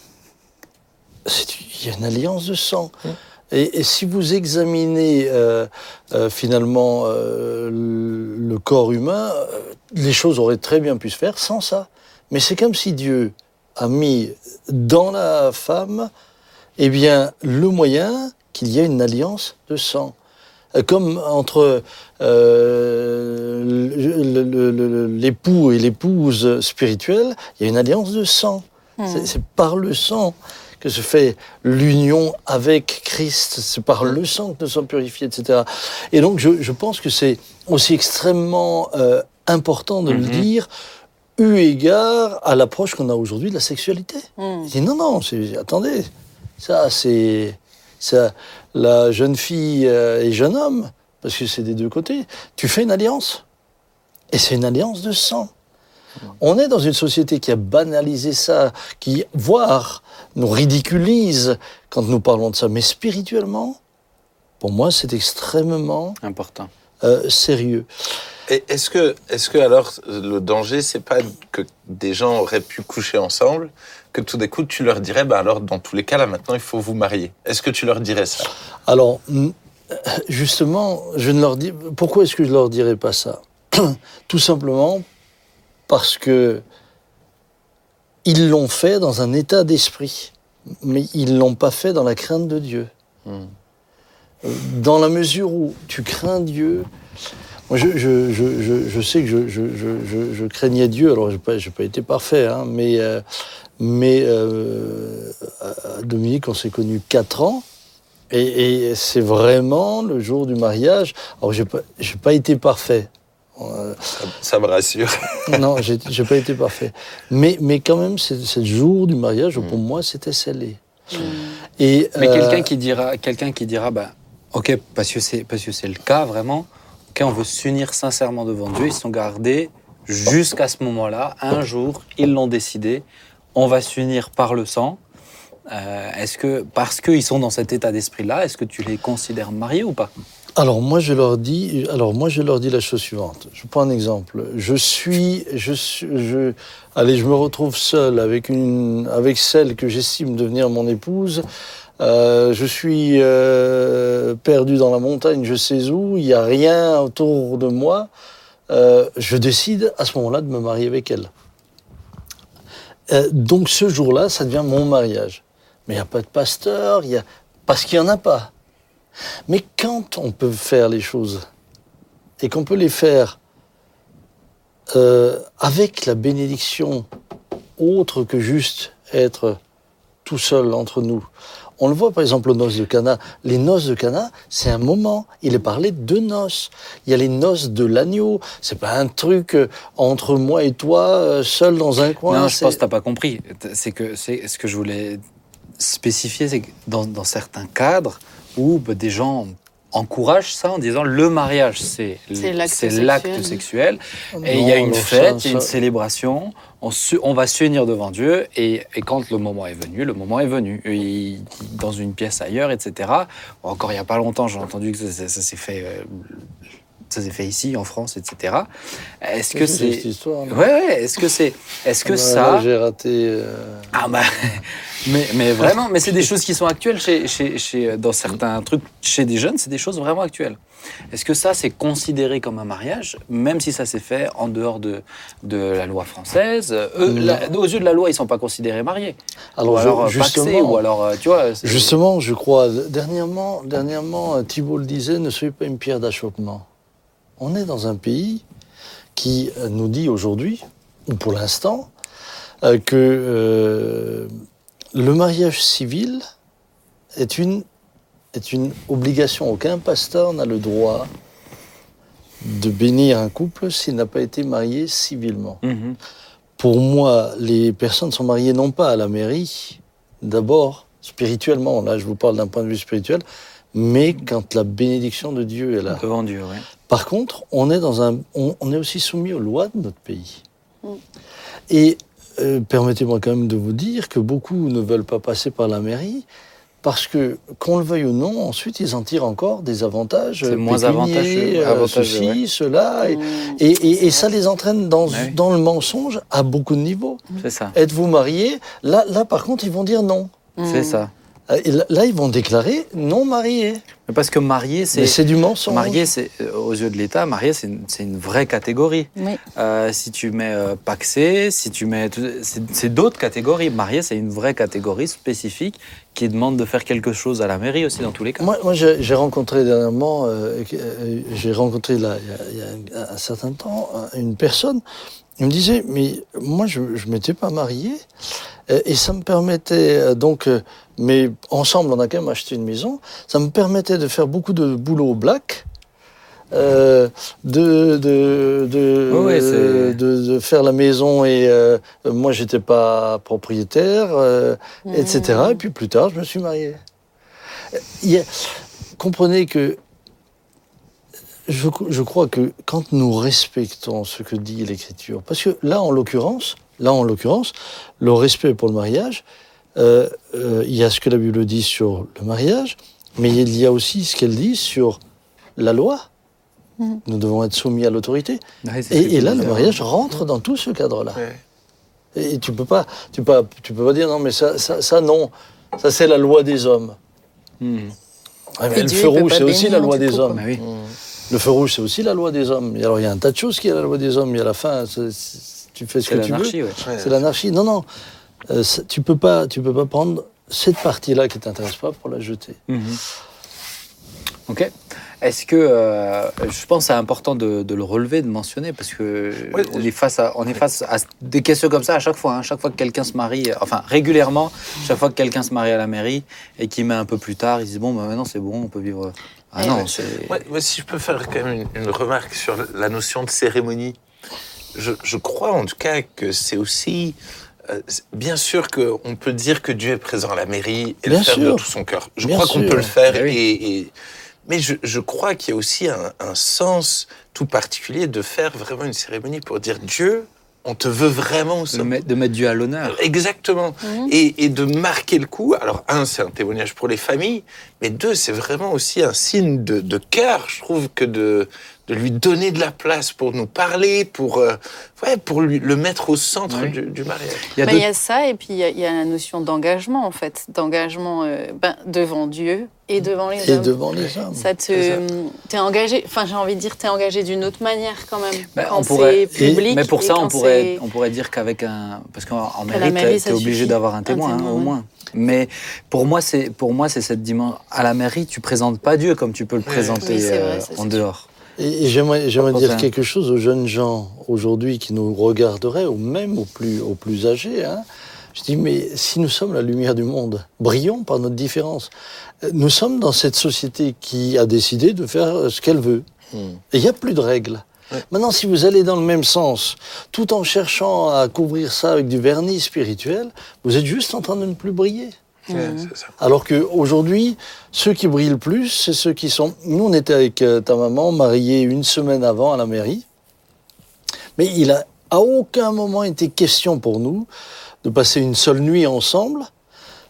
il y a une alliance de sang. Et, et si vous examinez euh, euh, finalement euh, le corps humain, les choses auraient très bien pu se faire sans ça. Mais c'est comme si Dieu a mis dans la femme, eh bien, le moyen qu'il y ait une alliance de sang. Comme entre euh, l'époux et l'épouse spirituelle, il y a une alliance de sang. C'est- C'est par le sang que se fait l'union avec Christ. C'est par le sang que nous sommes purifiés, etc. Et donc, je, je pense que c'est aussi extrêmement euh, important de le Mhm. dire, eu égard à l'approche qu'on a aujourd'hui de la sexualité. Hmm. Il dit non, non, c'est- attendez, ça c'est ça, la jeune fille euh, et jeune homme, parce que c'est des deux côtés. Tu fais une alliance, et c'est une alliance de sang. On est dans une société qui a banalisé ça, qui, voire, nous ridiculise quand nous parlons de ça. Mais spirituellement, pour moi, c'est extrêmement Important. euh, sérieux. Est-ce que, est-ce que alors le danger, c'est pas que des gens auraient pu coucher ensemble, que tout d'un coup tu leur dirais, bah alors dans tous les cas là maintenant il faut vous marier. Est-ce que tu leur dirais ça? Alors, justement, je ne leur dis. Pourquoi est-ce que je leur dirais pas ça? Tout simplement parce que ils l'ont fait dans un état d'esprit, mais ils l'ont pas fait dans la crainte de Dieu. Hmm. Euh, Dans la mesure où tu crains Dieu. Moi, je, je, je, je, je sais que je, craignais Dieu, alors je n'ai pas, j'ai pas été parfait, hein, mais, euh, mais euh, à- à Dominique, on s'est connus quatre ans, et, et c'est vraiment le jour du mariage. Alors, je n'ai pas, j'ai pas été parfait. Ça, ça me rassure. [LAUGHS] non, j'ai pas été parfait. Mais, mais quand même, c'est le jour du mariage pour moi, c'était scellé. Et, Mais euh, quelqu'un qui dira, quelqu'un qui dira, bah, ok, parce que c'est parce que c'est le cas vraiment. Ok, on veut s'unir sincèrement devant Dieu. Ils se sont gardés jusqu'à ce moment-là. Un jour, ils l'ont décidé. On va s'unir par le sang. Euh, est-ce que parce qu'ils sont dans cet état d'esprit-là, est-ce que tu les considères mariés ou pas? Alors moi je leur dis, la chose suivante. Je prends un exemple. Je suis, je allez, je me retrouve seul avec une, avec celle que j'estime devenir mon épouse. Euh, je suis euh, perdu dans la montagne, je sais où, il n'y a rien autour de moi. Euh, je décide à ce moment-là de me marier avec elle. Donc ce jour-là, ça devient mon mariage. Mais il n'y a pas de pasteur, y a... parce qu'il n'y en a pas. Mais quand on peut faire les choses et qu'on peut les faire euh, avec la bénédiction autre que juste être tout seul entre nous, On le voit par exemple aux noces de Cana. Les noces de Cana, c'est un moment. Il est parlé de noces. Il y a les noces de l'agneau. C'est pas un truc euh, entre moi et toi, euh, seul dans un coin. non, je pense que t'as pas compris. C'est que c'est ce que je voulais spécifier, c'est que dans, dans certains cadres où bah, des gens encouragent ça en disant le mariage c'est C'est l'acte sexuel. et il y a une fête, il y a une célébration, on, se- on va s'unir devant Dieu et, et quand le moment est venu, le moment est venu. Et dans une pièce ailleurs, etc. Encore il n'y a pas longtemps, j'ai entendu que ça, ça- ça s'est fait, euh, ça s'est fait ici en France, etc. Est-ce que C'est non Ouais, ouais, est-ce que c'est est-ce que Ouais, ça là, J'ai raté. euh, ah bah, [LAUGHS] mais, mais vraiment, mais c'est des choses qui sont actuelles chez, chez, chez- dans certains trucs chez des jeunes, c'est des choses vraiment actuelles. Est-ce que ça, c'est considéré comme un mariage, même si ça s'est fait en dehors de, de la loi française? Eux, Non. la- Aux yeux de la loi, ils sont pas considérés mariés. Alors, ou alors euh, justement, paxés, ou alors, euh, tu vois... c'est- Justement, je crois, dernièrement, dernièrement, euh, Thibault le disait, ne soyez pas une pierre d'achoppement. On est dans un pays qui euh, nous dit aujourd'hui, ou pour l'instant, euh, que euh, le mariage civil est une, est une obligation. Aucun pasteur n'a le droit de bénir un couple s'il n'a pas été marié civilement. Mhm. Pour moi, les personnes sont mariées non pas à la mairie, d'abord spirituellement, là je vous parle d'un point de vue spirituel, mais quand la bénédiction de Dieu est là. Devant Dieu, ouais. Par contre, on est, dans un, on, on est aussi soumis aux lois de notre pays. Mm. Et euh, permettez-moi quand même de vous dire que beaucoup ne veulent pas passer par la mairie parce que, qu'on le veuille ou non, ensuite ils en tirent encore des avantages. C'est moins avantageux, euh, avantageux, ceci, ouais. cela. Et, Mmh. et, et- et ça les entraîne dans, Ouais, oui. dans le mensonge à beaucoup de niveaux. C'est ça. Êtes-vous marié? Là, là, par contre, ils vont dire non. C'est Mmh. ça. Euh, et là, ils vont déclarer non marié. Mais parce que marié, Mais c'est... c'est du mensonge. Marié, c'est, euh, aux yeux de l'État, marié, c'est une, vraie catégorie. Oui. Euh, si tu mets euh, paxé, si tu mets. tout- C'est, d'autres catégories. Marié, c'est une vraie catégorie spécifique qui demande de faire quelque chose à la mairie aussi, dans tous les cas. Moi, moi j'ai rencontré dernièrement, euh, j'ai rencontré là, il y a, il y a un, certain temps un- une personne. Il me disait, mais moi, je ne m'étais pas marié. euh, Et ça me permettait, donc, euh, mais ensemble, on a quand même acheté une maison. Ça me permettait de faire beaucoup de boulot au black. euh, de, de, de, de, de faire la maison et euh, moi j'étais pas propriétaire euh, etc et puis plus tard je me suis marié comprenez que je, je crois que quand nous respectons ce que dit l'Écriture, parce que là, en l'occurrence, là, en l'occurrence, le respect pour le mariage, euh, euh, il y a ce que la Bible dit sur le mariage, mais il y a aussi ce qu'elle dit sur la loi. Mhm. Nous devons être soumis à l'autorité. Ouais, que Et, là, le mariage rentre dans tout ce cadre-là. Ouais. Et tu peux pas, tu peux pas, tu peux pas dire non, mais ça, ça, ça non, ça c'est la loi des hommes. Ouais, mais Et le Dieu, feu rouge, c'est aussi la loi des coup, hommes. Bah oui. Le feu rouge, c'est aussi la loi des hommes. Et alors, il y a un tas de choses qui est la loi des hommes. Et à la fin, tu fais ce que tu veux. Ouais. C'est l'anarchie. Non, non. Euh, tu peux pas, tu peux pas prendre cette partie-là qui t'intéresse pas pour la jeter. Mhm. Ok. Est-ce que euh, je pense que c'est important de, de le relever, de mentionner, parce que on est face à on est face à des questions comme ça à chaque fois. hein. chaque fois que quelqu'un se marie, enfin régulièrement, chaque fois que quelqu'un se marie à la mairie et qui met un peu plus tard, il se dit bon, bah, maintenant c'est bon, on peut vivre. Ah Eh non, ouais. c'est. Ouais, moi, si je peux faire quand même une, une remarque sur la notion de cérémonie, je, je crois en tout cas que c'est aussi. Euh, bien sûr qu'on peut dire que Dieu est présent à la mairie et Bien le faire de tout son cœur. Je Bien crois qu'on peut le faire. Eh oui. et, et- mais je, je crois qu'il y a aussi un, un sens tout particulier de faire vraiment une cérémonie pour dire Dieu, on te veut vraiment De mettre, de mettre Dieu à l'honneur. Exactement. Mhm. Et, et de marquer le coup. Alors, un, c'est un témoignage pour les familles, mais deux, c'est vraiment aussi un signe de, de cœur, je trouve, que de, de lui donner de la place pour nous parler, pour, euh, ouais, pour lui, le mettre au centre Oui. du, du mariage. Il y a Bah, deux- il y a ça, et puis il y a, il y a la notion d'engagement, en fait. D'engagement euh, ben, devant Dieu et devant les Et hommes. devant les hommes. Ça te. T'es engagé, enfin j'ai envie de dire, t'es engagé d'une autre manière quand même. Ben, quand on pourrait- c'est public. Mais pour et ça, on pourrait, on pourrait dire qu'avec un. Parce qu'en mairie, mairie, tu ça es obligé d'avoir un témoin, hein, témoin, au ouais. moins. Mais pour moi, c'est pour moi, c'est cette dimension. À la mairie, tu présentes pas Dieu comme tu peux le Oui. présenter Oui, c'est vrai, euh, en sûr. dehors. Et, j'aimerais, dire quelque chose aux jeunes gens aujourd'hui qui nous regarderaient, ou même aux plus, aux plus âgés. hein. Je dis, mais si nous sommes la lumière du monde, brillons par notre différence. Euh, Nous sommes dans cette société qui a décidé de faire euh, ce qu'elle veut. Hmm. Et il n'y a plus de règles. Maintenant, si vous allez dans le même sens, tout en cherchant à couvrir ça avec du vernis spirituel, vous êtes juste en train de ne plus briller. Ça. Alors qu'aujourd'hui, ceux qui brillent le plus, c'est ceux qui sont... Nous, on était avec euh, ta maman, mariés une semaine avant à la mairie. Mais il a à aucun moment été question pour nous de passer une seule nuit ensemble,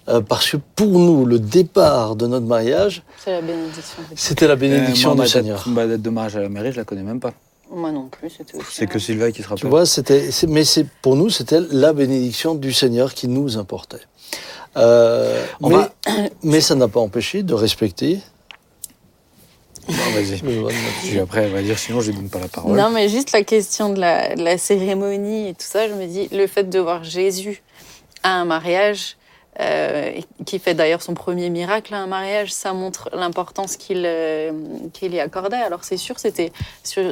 euh, parce que pour nous, le départ de notre mariage, C'est la bénédiction. c'était la bénédiction Euh, moi, du ma date- Seigneur. Ma date de mariage à la mairie, je la connais même pas. Moi non plus, c'était aussi. C'est que Sylvain qui se Tu rappelle. vois, c'était, mais c'est pour nous, c'était la bénédiction du Seigneur qui nous importait. Euh, mais, va- [COUGHS] mais ça n'a pas empêché de respecter. Bon, vas-y. Puis après, elle va dire sinon, je lui donne pas la parole. Non, mais juste la question de la, de la cérémonie et tout ça, je me dis, le fait de voir Jésus à un mariage, euh, qui fait d'ailleurs son premier miracle à un mariage, ça montre l'importance qu'il euh, qu'il y accordait. Alors c'est sûr, c'était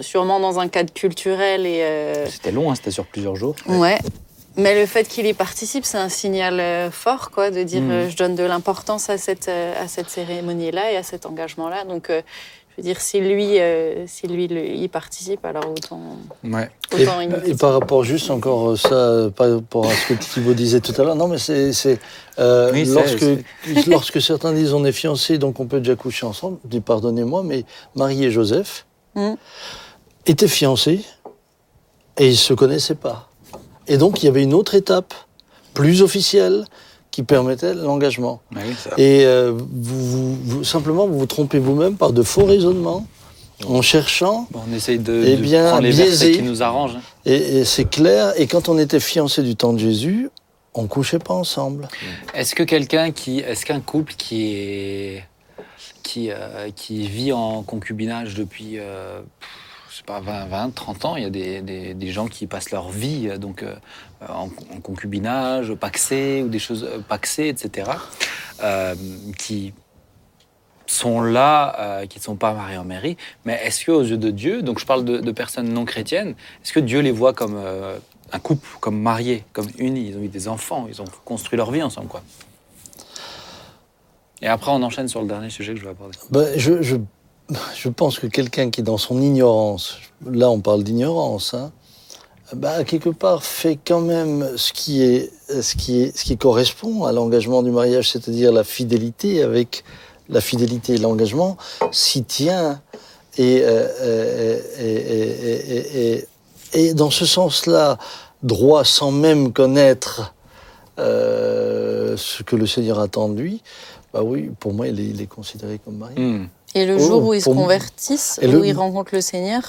sûrement dans un cadre culturel et... euh, C'était long, hein, c'était sur plusieurs jours. Ouais. Mais le fait qu'il y participe, c'est un signal euh, fort, quoi, de dire Mhm. euh, je donne de l'importance à cette, euh, à cette cérémonie-là et à cet engagement-là. Donc, euh, je veux dire, si lui, euh, si lui le- y participe, alors autant, Ouais. autant Et, et par rapport juste encore ça, par rapport à ce que Thibaut disait tout à l'heure, non mais c'est, c'est, euh, Oui, c'est- lorsque, lorsque certains disent on est fiancés donc on peut déjà coucher ensemble, je dis pardonnez-moi, mais Marie et Joseph Mm. étaient fiancés et ils se connaissaient pas. Et donc il y avait une autre étape plus officielle qui permettait l'engagement. Oui. Et euh, vous, vous- vous- simplement vous vous trompez vous-même par de faux raisonnements en cherchant Bon, on essaye de, Eh de bien, prendre les qui nous arrangent. hein. Et, et c'est clair, et quand on était fiancés du temps de Jésus, on couchait pas ensemble. Est-ce que quelqu'un qui, est-ce qu'un couple qui est, qui, euh, qui vit en concubinage depuis, euh, je sais pas, 20, 20, 30 ans, il y a des, gens qui passent leur vie euh, donc euh, en, concubinage, paxé ou des choses euh, paxées, etc. qui sont là, qui ne sont pas mariés en mairie, mais est-ce que aux yeux de Dieu, donc je parle de, personnes non chrétiennes, est-ce que Dieu les voit comme un couple, comme mariés, comme unis? Ils ont eu des enfants, ils ont construit leur vie ensemble, quoi. Et après, on enchaîne sur le dernier sujet que je vais aborder. Je, je, je pense que quelqu'un qui, dans son ignorance, là on parle d'ignorance, hein, ben, quelque part fait quand même ce qui, est, ce qui, est, ce qui correspond à l'engagement du mariage, c'est-à-dire la fidélité avec la fidélité et l'engagement, s'y tient. Et, euh, et, et, et, dans ce sens-là, droit sans même connaître euh, ce que le Seigneur attend de lui, bah oui, pour moi, il est, il est considéré comme marié. Hmm. Et le Oh, jour où ils se convertissent, Et où le- ils rencontrent le Seigneur,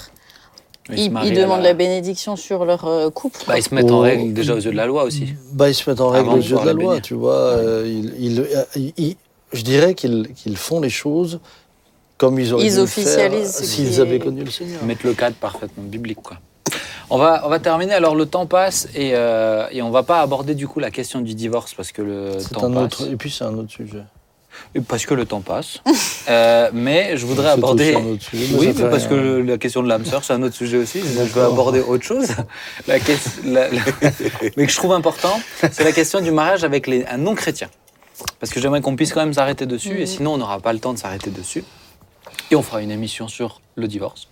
Ils ils, ils demandent la- la bénédiction sur leur euh, couple. Bah, ils se mettent en Oh. règle déjà aux yeux de la loi aussi. Bah, ils se mettent en règle Avant aux yeux de la loi, tu vois. euh, ils, ils- ils- ils- je dirais qu'ils font les choses comme ils auraient Ils dû le officialisent s'ils avaient connu le Seigneur. Mettre le cadre parfaitement biblique, quoi. On va, on va terminer. Alors, le temps passe et, euh, et on va pas aborder du coup la question du divorce parce que le temps un passe. autre, et puis c'est un autre sujet. Parce que le temps passe. [LAUGHS] Euh, mais je voudrais C'est aborder. aussi un autre sujet, mais Oui, mais parce que rien. la question de l'âme sœur, c'est un autre sujet aussi. Je D'accord. aborder autre chose. La question, la- la- [LAUGHS] mais que je trouve important, c'est la question du mariage avec les, un non-chrétien. Parce que j'aimerais qu'on puisse quand même s'arrêter dessus, et Mhm. sinon on n'aura pas le temps de s'arrêter dessus. Et on fera une émission sur le divorce.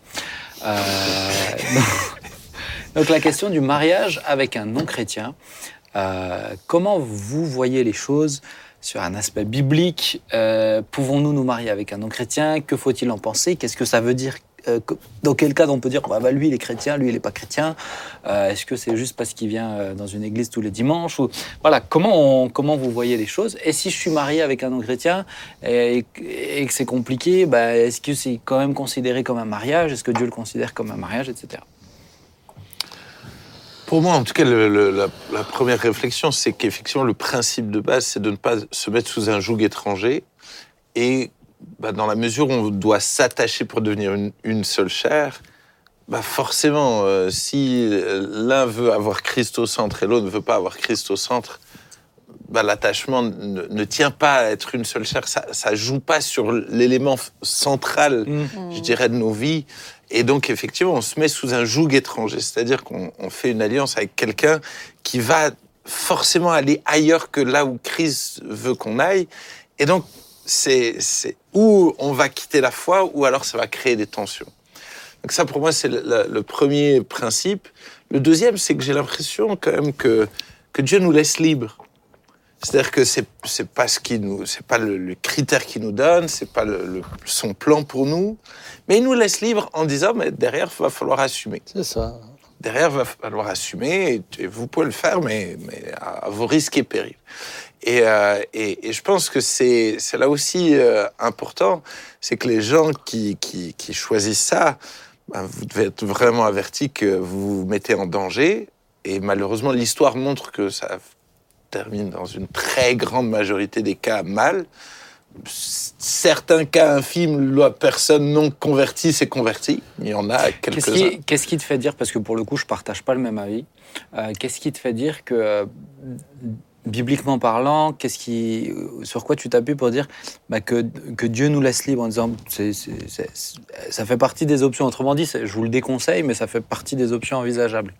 Euh, [LAUGHS] donc la question du mariage avec un non-chrétien. Euh, comment vous voyez les choses sur un aspect biblique Euh, Pouvons-nous nous marier avec un non-chrétien? Que faut-il en penser? Qu'est-ce que ça veut dire Euh, Dans quel cas on peut dire bah, bah, lui il est chrétien, lui il n'est pas chrétien Euh, Est-ce que c'est juste parce qu'il vient dans une église tous les dimanches ou voilà comment comment vous voyez les choses? Et si je suis marié avec un non-chrétien et, et que c'est compliqué, bah, est-ce que c'est quand même considéré comme un mariage? Est-ce que Dieu le considère comme un mariage, etc. Pour moi, en tout cas, le- le- la, la première réflexion, c'est qu'effectivement, le principe de base, c'est de ne pas se mettre sous un joug étranger. Et bah, dans la mesure où on doit s'attacher pour devenir une, une seule chair, bah forcément, euh, si l'un veut avoir Christ au centre et l'autre ne veut pas avoir Christ au centre, bah, l'attachement ne, ne tient pas à être une seule chair. Ça, ça joue pas sur l'élément central je dirais, de nos vies. Et donc, effectivement, on se met sous un joug étranger, c'est-à-dire qu'on on fait une alliance avec quelqu'un qui va forcément aller ailleurs que là où Christ veut qu'on aille. Et donc, c'est où on va quitter la foi, ou alors ça va créer des tensions. Donc ça, pour moi, c'est le premier principe. Le deuxième, c'est que j'ai l'impression quand même que, que Dieu nous laisse libres. C'est-à-dire que c'est c'est pas ce qui nous, c'est pas le, le critère qu'il nous donne, c'est pas le, le- son plan pour nous, mais il nous laisse libres en disant mais derrière il va falloir assumer. C'est ça. Derrière il va falloir assumer et, et vous pouvez le faire mais, mais à, à vos risques et périls. Et, euh, et, et je pense que c'est c'est là aussi euh, important, c'est que les gens qui, qui, qui choisissent ça, ben, vous devez être vraiment avertis que vous vous mettez en danger. Et malheureusement, l'histoire montre que ça termine dans une très grande majorité des cas mal. Certains cas infimes, la personne non convertie s'est convertie. Il y en a Qu'est-ce quelques-uns. qui, qu'est-ce qui te fait dire, parce que pour le coup, je partage pas le même avis, euh, qu'est-ce qui te fait dire que, euh, bibliquement parlant, qu'est-ce qui, sur quoi tu t'appuies pour dire bah, que, que Dieu nous laisse libre en disant c'est- ça fait partie des options. Autrement dit, je vous le déconseille, mais ça fait partie des options envisageables.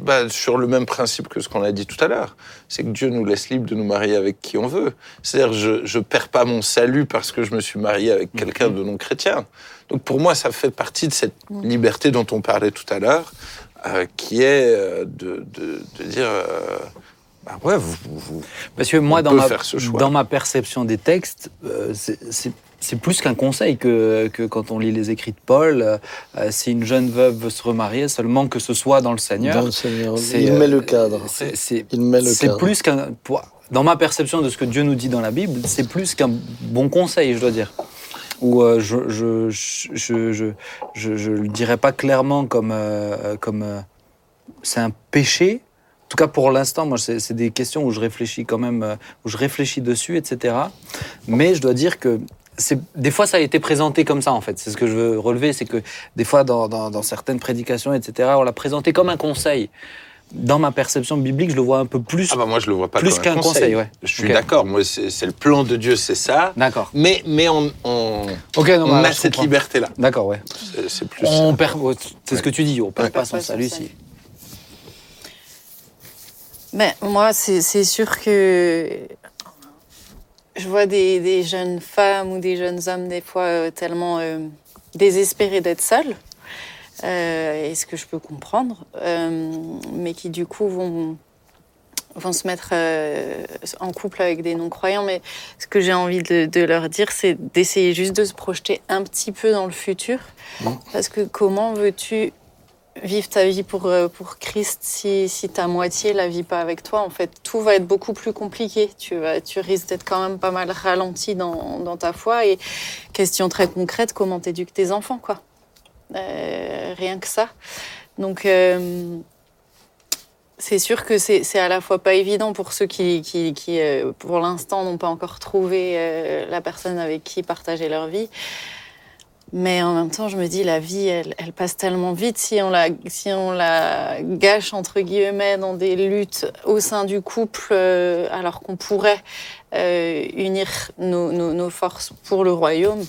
Bah, sur le même principe que ce qu'on a dit tout à l'heure. C'est que Dieu nous laisse libre de nous marier avec qui on veut. C'est-à-dire, je, je perds pas mon salut parce que je me suis marié avec quelqu'un de non chrétien. Donc pour moi, ça fait partie de cette liberté dont on parlait tout à l'heure, euh, qui est euh, de, de, de dire, euh, bah ouais, vous, vous- Parce que moi, dans ma, faire ce choix. dans ma perception des textes, euh, c'est- c'est plus qu'un conseil que, que quand on lit les écrits de Paul. euh, euh, si une jeune veuve veut se remarier, seulement que ce soit dans le Seigneur. Dans le Seigneur. c'est, Il euh, met le cadre. c'est- c'est- Il met le C'est cadre. plus qu'un. Dans ma perception de ce que Dieu nous dit dans la Bible, c'est plus qu'un bon conseil, je dois dire. Ou euh, je, je, je, je, le dirais pas clairement comme. euh, comme euh, c'est un péché. En tout cas, pour l'instant, moi, c'est des questions où je réfléchis quand même, euh, où je réfléchis dessus, etc. Mais je dois dire que des fois, ça a été présenté comme ça, en fait. C'est ce que je veux relever, c'est que des fois, dans, dans- dans certaines prédications, etc., on l'a présenté comme un conseil. Dans ma perception biblique, je le vois un peu plus. Ah bah moi, je le vois pas Plus comme un qu'un conseil, ouais. Je suis d'accord. Moi, c'est le plan de Dieu, c'est ça. D'accord. Mais, mais on, on, Ok, non, on bah, a cette comprends. liberté-là. D'accord, ouais. C'est plus. On perd. ouais, C'est ce que tu dis. On perd Ouais. pas perd son pas son salut ici. Ben, moi, c'est sûr que je vois des, des jeunes femmes ou des jeunes hommes, des fois, euh, tellement euh, désespérés d'être seuls, euh, et ce que je peux comprendre, mais qui, du coup, vont, vont se mettre en couple avec des non-croyants. Mais ce que j'ai envie de, de leur dire, c'est d'essayer juste de se projeter un petit peu dans le futur. Parce que comment veux-tu vivre ta vie pour, euh, pour Christ si, si ta moitié la vit pas avec toi. En fait, tout va être beaucoup plus compliqué. Tu, tu risques d'être quand même pas mal ralenti dans, dans ta foi. Et question très concrète, comment t'éduques tes enfants, quoi? Euh, rien que ça. Donc, euh, c'est sûr que c'est à la fois pas évident pour ceux qui, qui, qui pour l'instant, n'ont pas encore trouvé la personne avec qui partager leur vie. Mais en même temps, je me dis, la vie, elle, elle passe tellement vite. Si on, la, si on la gâche, entre guillemets, dans des luttes au sein du couple, euh, alors qu'on pourrait euh, unir nos, nos, nos forces pour le royaume,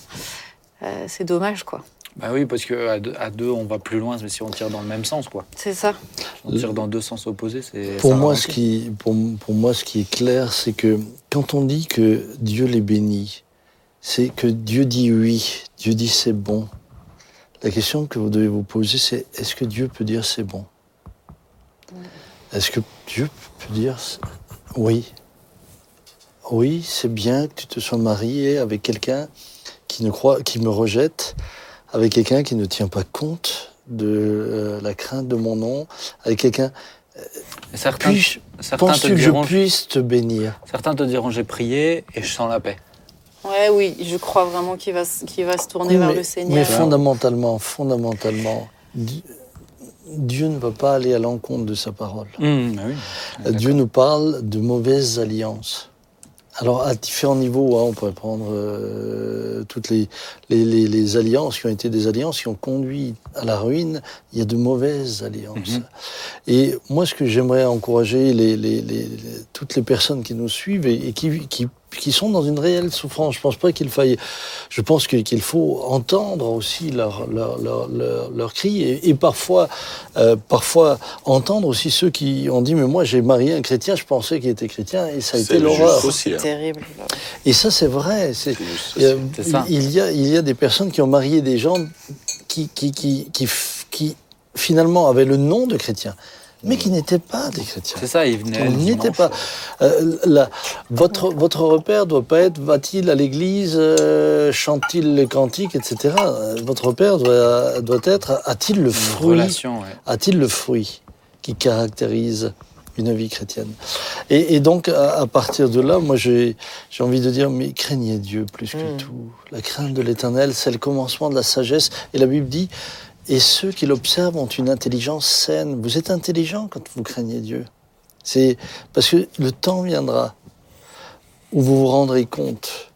euh, c'est dommage, quoi. Bah oui, parce que à deux, à deux, on va plus loin, mais si on tire dans le même sens, quoi. C'est ça. Si on tire dans deux sens opposés, c'est. Pour moi, ce qui, pour, pour moi, ce qui est clair, c'est que quand on dit que Dieu les bénit, c'est que Dieu dit oui, Dieu dit c'est bon. La question que vous devez vous poser, c'est est-ce que Dieu peut dire c'est bon? Est-ce que Dieu peut dire oui? Oui, c'est bien que tu te sois marié avec quelqu'un qui ne croit, qui me rejette, avec quelqu'un qui ne tient pas compte de euh, la crainte de mon nom, avec quelqu'un. Certains, Puis-je certains, te Penses-tu que je puisse te bénir? certains te diront j'ai prié et je sens la paix. Ouais, oui, je crois vraiment qu'il va, qu'il va se tourner vers mais, le Seigneur. mais fondamentalement, fondamentalement, Di- Dieu ne va pas aller à l'encontre de sa parole. Hum, bah oui. Euh, Dieu nous parle de mauvaises alliances. Alors, à différents niveaux, hein, on pourrait prendre euh, toutes les, les, les- les alliances qui ont été des alliances qui ont conduit à la ruine. Il y a de mauvaises alliances. Mhm. Et moi, ce que j'aimerais encourager les, les- les- les- toutes les personnes qui nous suivent et, et qui, qui qui sont dans une réelle souffrance. Je pense pas qu'il faille. Je pense qu'il faut entendre aussi leur leur leur, leur, leur cri et, et parfois euh, parfois entendre aussi ceux qui ont dit mais moi j'ai marié un chrétien, je pensais qu'il était chrétien et ça a été l'horreur. hein. Terrible. Et ça c'est vrai. C'est euh, il y a il y a des personnes qui ont marié des gens qui qui qui qui, qui finalement avaient le nom de chrétiens, mais qui n'étaient pas des chrétiens. C'est ça, il venait. On le n'y était dimanche. pas. Euh, la- votre, votre repère doit pas être va-t-il à l'église, euh, chante-t-il les cantiques, etc. Votre repère doit, doit être a-t-il le fruit, relation, ouais. a-t-il le fruit qui caractérise une vie chrétienne? Et, et donc à, à partir de là, moi j'ai j'ai envie de dire mais craignez Dieu plus que Mm. tout. La crainte de l'Éternel, c'est le commencement de la sagesse. Et la Bible dit et ceux qui l'observent ont une intelligence saine. Vous êtes intelligent quand vous craignez Dieu. C'est parce que le temps viendra où vous vous rendrez compte,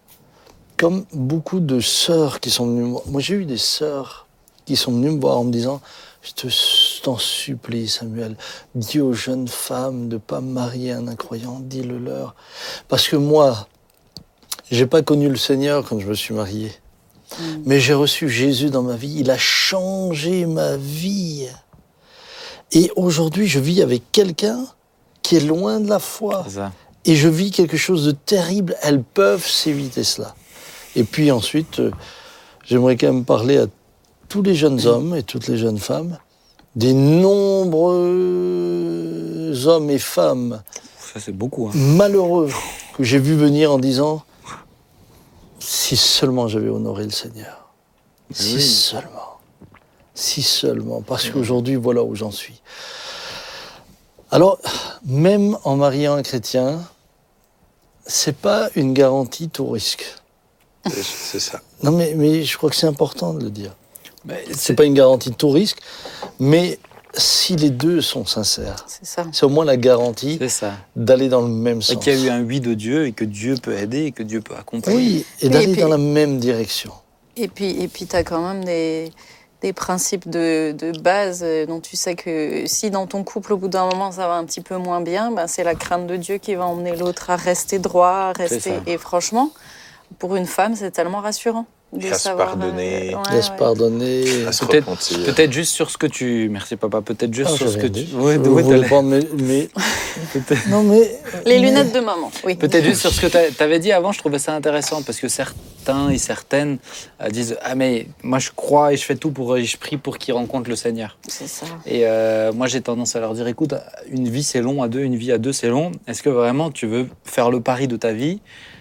comme beaucoup de sœurs qui sont venues me voir. Moi, j'ai eu des sœurs qui sont venues me voir en me disant Je te t'en supplie, Samuel, dis aux jeunes femmes de pas marier un incroyant, dis-le leur. Parce que moi, j'ai pas connu le Seigneur quand je me suis marié. Mais j'ai reçu Jésus dans ma vie. Il a changé ma vie. Et aujourd'hui, je vis avec quelqu'un qui est loin de la foi. Et je vis quelque chose de terrible. Elles peuvent s'éviter cela. Et puis ensuite, euh, j'aimerais quand même parler à tous les jeunes hommes et toutes les jeunes femmes, des nombreux hommes et femmes Ça, c'est beaucoup. hein. malheureux que j'ai vu venir en disant si seulement j'avais honoré le Seigneur. Si Oui. seulement. Si seulement. Parce qu'aujourd'hui, voilà où j'en suis. Alors, même en mariant un chrétien, c'est pas une garantie tout risque. C'est- ça. Non, mais, mais je crois que c'est important de le dire. Mais C'est pas une garantie de tout risque, mais si les deux sont sincères, C'est ça. c'est au moins la garantie d'aller dans le même Et sens. qu'il y a eu un oui de Dieu et que Dieu peut aider et que Dieu peut accompagner. Oui, et d'aller puis- dans la même direction. Et puis, et puis tu as quand même des, des principes de, de base euh, dont tu sais que si dans ton couple, au bout d'un moment, ça va un petit peu moins bien, ben, c'est la crainte de Dieu qui va emmener l'autre à rester droit, à rester. Et franchement, pour une femme, c'est tellement rassurant. De À se pardonner. euh, ouais, pardonner. Peut-être- repentir. Peut-être juste sur ce que tu. Merci papa. Peut-être juste Ah, sur ce que tu. Ouais, ouais, voulais [LAUGHS] peut-être- [LAUGHS] Non, mais. Les mais- lunettes de maman, oui. Peut-être juste sur ce que tu avais dit avant, je trouvais ça intéressant parce que certains et certaines euh, disent Ah, mais moi je crois et je fais tout pour. Je prie pour qu'ils rencontrent le Seigneur. C'est ça. Et euh, moi j'ai tendance à leur dire Écoute, une vie c'est long à deux, une vie à deux c'est long. Est-ce que vraiment tu veux faire le pari de ta vie euh,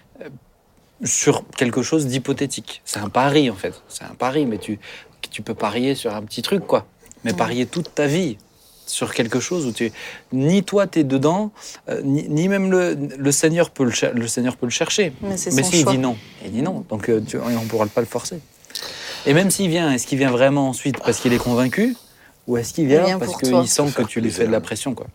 sur quelque chose d'hypothétique C'est un pari en fait. C'est un pari, mais tu, tu peux parier sur un petit truc quoi. Mais Ouais. parier toute ta vie sur quelque chose où tu ni toi t'es dedans euh, ni, ni même le, le Seigneur peut le, le Seigneur peut le chercher Mais s'il choix. dit non il dit non donc euh, tu, on pourra pas le forcer et même s'il vient est-ce qu'il vient vraiment ensuite parce qu'il est convaincu ou est-ce qu'il vient, vient parce qu'il sent que tu lui fais de la pression quoi?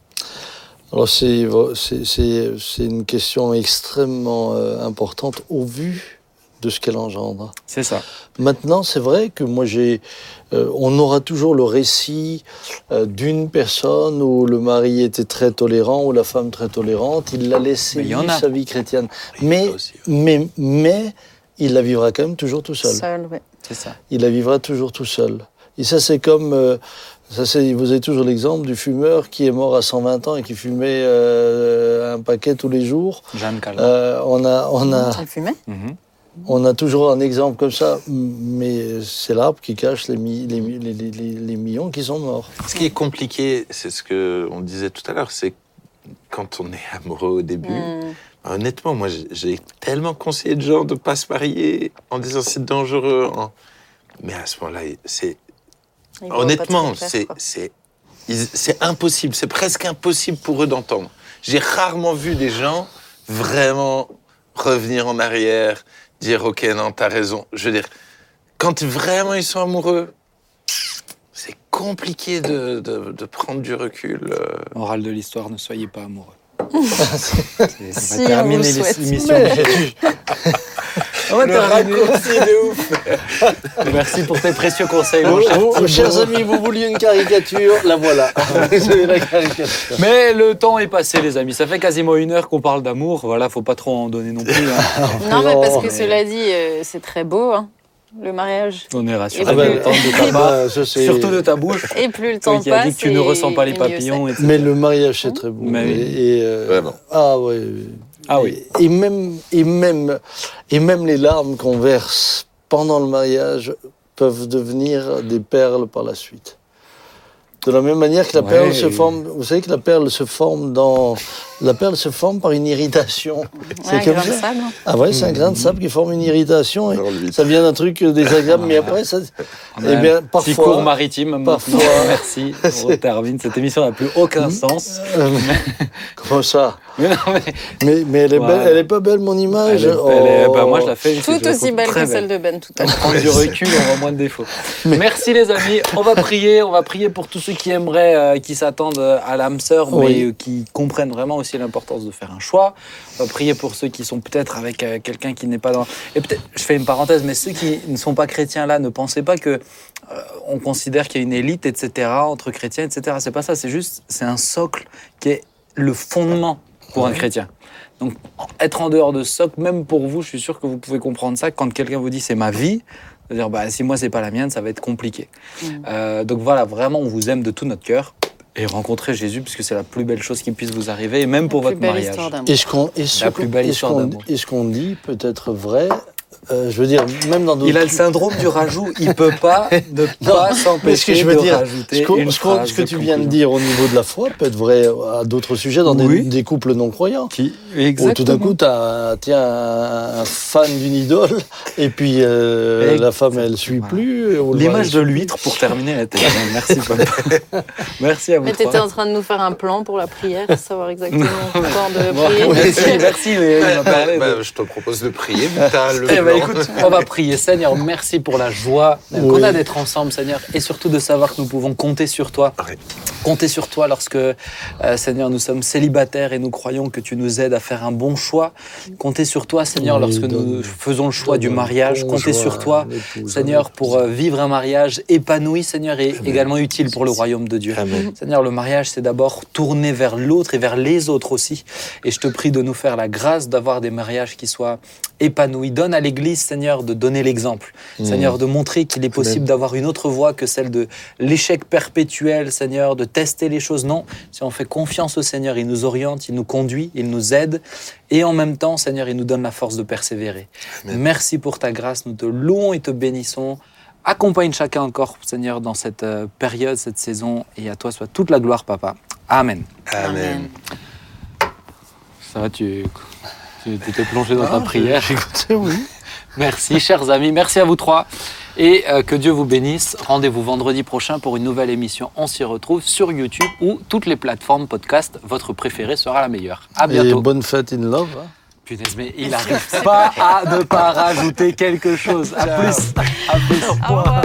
Alors, c'est c'est- c'est- c'est une question extrêmement euh, importante au vu de ce qu'elle engendre. c'est ça Maintenant, c'est vrai que moi, j'ai. euh, on aura toujours le récit euh, d'une personne où le mari était très tolérant ou la femme très tolérante. Il l'a laissé vivre a. sa vie chrétienne. Mais, ouais. mais, mais, il la vivra quand même toujours tout seul. Seul, ouais. c'est ça il la vivra toujours tout seul. Et ça, c'est comme. euh, ça, c'est, vous avez toujours l'exemple du fumeur qui est mort à 120 ans et qui fumait euh, un paquet tous les jours. Jeanne Calment Euh, on, a, on, a, Mhm. on a toujours un exemple comme ça, mais c'est l'arbre qui cache les, mi- les, mi- les, les- les- les millions qui sont morts. Ce qui est compliqué, c'est ce que on disait tout à l'heure, c'est quand on est amoureux au début. Hmm. Honnêtement, moi, j'ai- tellement conseillé de gens de pas se marier en disant c'est dangereux. Mais à ce moment-là, c'est Honnêtement, c'est impossible. C'est presque impossible pour eux d'entendre. J'ai rarement vu des gens vraiment revenir en arrière, dire ok non t'as raison. Je veux dire, quand vraiment ils sont amoureux, c'est compliqué de, de- de prendre du recul. euh. morale de l'histoire ne soyez pas amoureux [LAUGHS] C'est- on va Si, on vous terminer l'émission [LAUGHS] Le terminer. raccourci de ouf. [LAUGHS] Merci pour tes précieux conseils, mon Vous- cher vous- Thibaut. chers amis, vous vouliez une caricature, la voilà. [LAUGHS] Avez la caricature. Mais le temps est passé, les amis. Ça fait quasiment une heure qu'on parle d'amour. Voilà, faut pas trop en donner non plus. hein. [LAUGHS] Non, mais parce que mais- cela dit, euh, c'est très beau, hein, le mariage. On est rassurés. Ah ben, Le temps de ta bah, surtout de ta bouche. Et plus le temps qui as passe. dit que tu ne ressens pas les papillons, etc. Mais le mariage, c'est très beau. Mais oui. Et, et, euh, Vraiment. Ah ouais. Ah oui. Et, et même, et, même, et même les larmes qu'on verse pendant le mariage peuvent devenir des perles par la suite. De la même manière que la Ouais. perle se forme, vous savez que la perle se forme dans, la perle se forme par une irritation. Ouais, un comme grain de sable. Ah ouais, c'est un grain de sable qui forme une irritation. et ça vient d'un truc désagréable, mais après, ça, On eh a bien, un petit parfois- cours maritime. parfois- [LAUGHS] Merci. On termine. Cette émission n'a plus aucun sens. Euh, comment ça Mais non, mais mais, mais elle est belle, Ouais. elle est pas belle mon image. elle est- elle est- Oh. bah, moi, je la fais. Tout aussi belle que celle de Ben tout à On l'heure. prend du recul, on voit moins de défauts. Merci les amis, on va prier, on va prier pour tous ceux qui aimeraient, euh, qui s'attendent euh, à l'âme sœur, mais euh, qui comprennent vraiment aussi l'importance de faire un choix. Va prier pour ceux qui sont peut-être avec euh, quelqu'un qui n'est pas dans. Et peut-être, je fais une parenthèse, mais ceux qui ne sont pas chrétiens là, ne pensez pas que euh, on considère qu'il y a une élite, etc. entre chrétiens, etc. C'est pas ça, c'est juste, c'est un socle qui est le fondement pour un chrétien. Donc, être en dehors de ce socle, même pour vous, je suis sûr que vous pouvez comprendre ça. Quand quelqu'un vous dit c'est ma vie, c'est-à-dire bah, si moi c'est pas la mienne, ça va être compliqué. Mm. Euh, donc voilà, vraiment, on vous aime de tout notre cœur et rencontrer Jésus, puisque c'est la plus belle chose qui puisse vous arriver, et même pour La votre plus belle mariage. Et ce qu'on et ce La plus qu'on- belle et ce histoire qu'on- d'amour. et ce qu'on dit peut être vrai. Euh, je veux dire, même dans d'autres. Il a le syndrome du rajout, il peut pas [LAUGHS] ne pas s'empêcher de dire, rajouter ce, qu'on- une ce qu'on- phrase ce que tu viens de dire au niveau de la foi peut être vrai à d'autres sujets dans des- Oui. des, couples non croyants. Qui Où tout d'un coup, tu as tiens, un fan d'une idole, et puis euh, Et- la femme, elle suit Voilà. plus. L'image de suit l'huître pour terminer la télé. [LAUGHS] Merci papa. [LAUGHS] Merci à vous Mais trois. t'étais en train de nous faire un plan pour la prière, savoir exactement quand de Bon, prier. merci, merci. mais de- Bah, je te propose de prier, le. Écoute, on va prier. Seigneur, merci pour la joie Oui. qu'on a d'être ensemble, Seigneur, et surtout de savoir que nous pouvons compter sur toi. Oui. Compter sur toi lorsque, euh, Seigneur, nous sommes célibataires et nous croyons que tu nous aides à faire un bon choix. Compter sur toi, Seigneur, Oui, lorsque donne- nous faisons le choix du mariage. bon Compter sur toi, Seigneur, pour euh, vivre un mariage épanoui, Seigneur, et également utile pour le royaume de Dieu. Amen. Seigneur, le mariage, c'est d'abord tourner vers l'autre et vers les autres aussi. Et je te prie de nous faire la grâce d'avoir des mariages qui soient épanouis. Donne à l'Église, Seigneur, de donner l'exemple. Seigneur, de montrer qu'il est possible d'avoir une autre voie que celle de l'échec perpétuel, Seigneur, de tester les choses. Non, si on fait confiance au Seigneur, il nous oriente, il nous conduit, il nous aide. Et en même temps, Seigneur, il nous donne la force de persévérer. Merci pour ta grâce. Nous te louons et te bénissons. Accompagne chacun encore, Seigneur, dans cette euh, période, cette saison. Et à toi soit toute la gloire, Papa. Amen. Amen. Ça va, tu tu t'étais plongé dans ta Ah, prière. J'écoutais, oui. Merci, chers amis. Merci à vous trois. Et euh, que Dieu vous bénisse. Rendez-vous vendredi prochain pour une nouvelle émission. On s'y retrouve sur YouTube ou toutes les plateformes podcast. Votre préféré sera la meilleure. À Et bientôt. bonne fête in love. hein. Punaise, mais il n'arrive pas à ne pas rajouter quelque chose. À plus. À plus. Au revoir.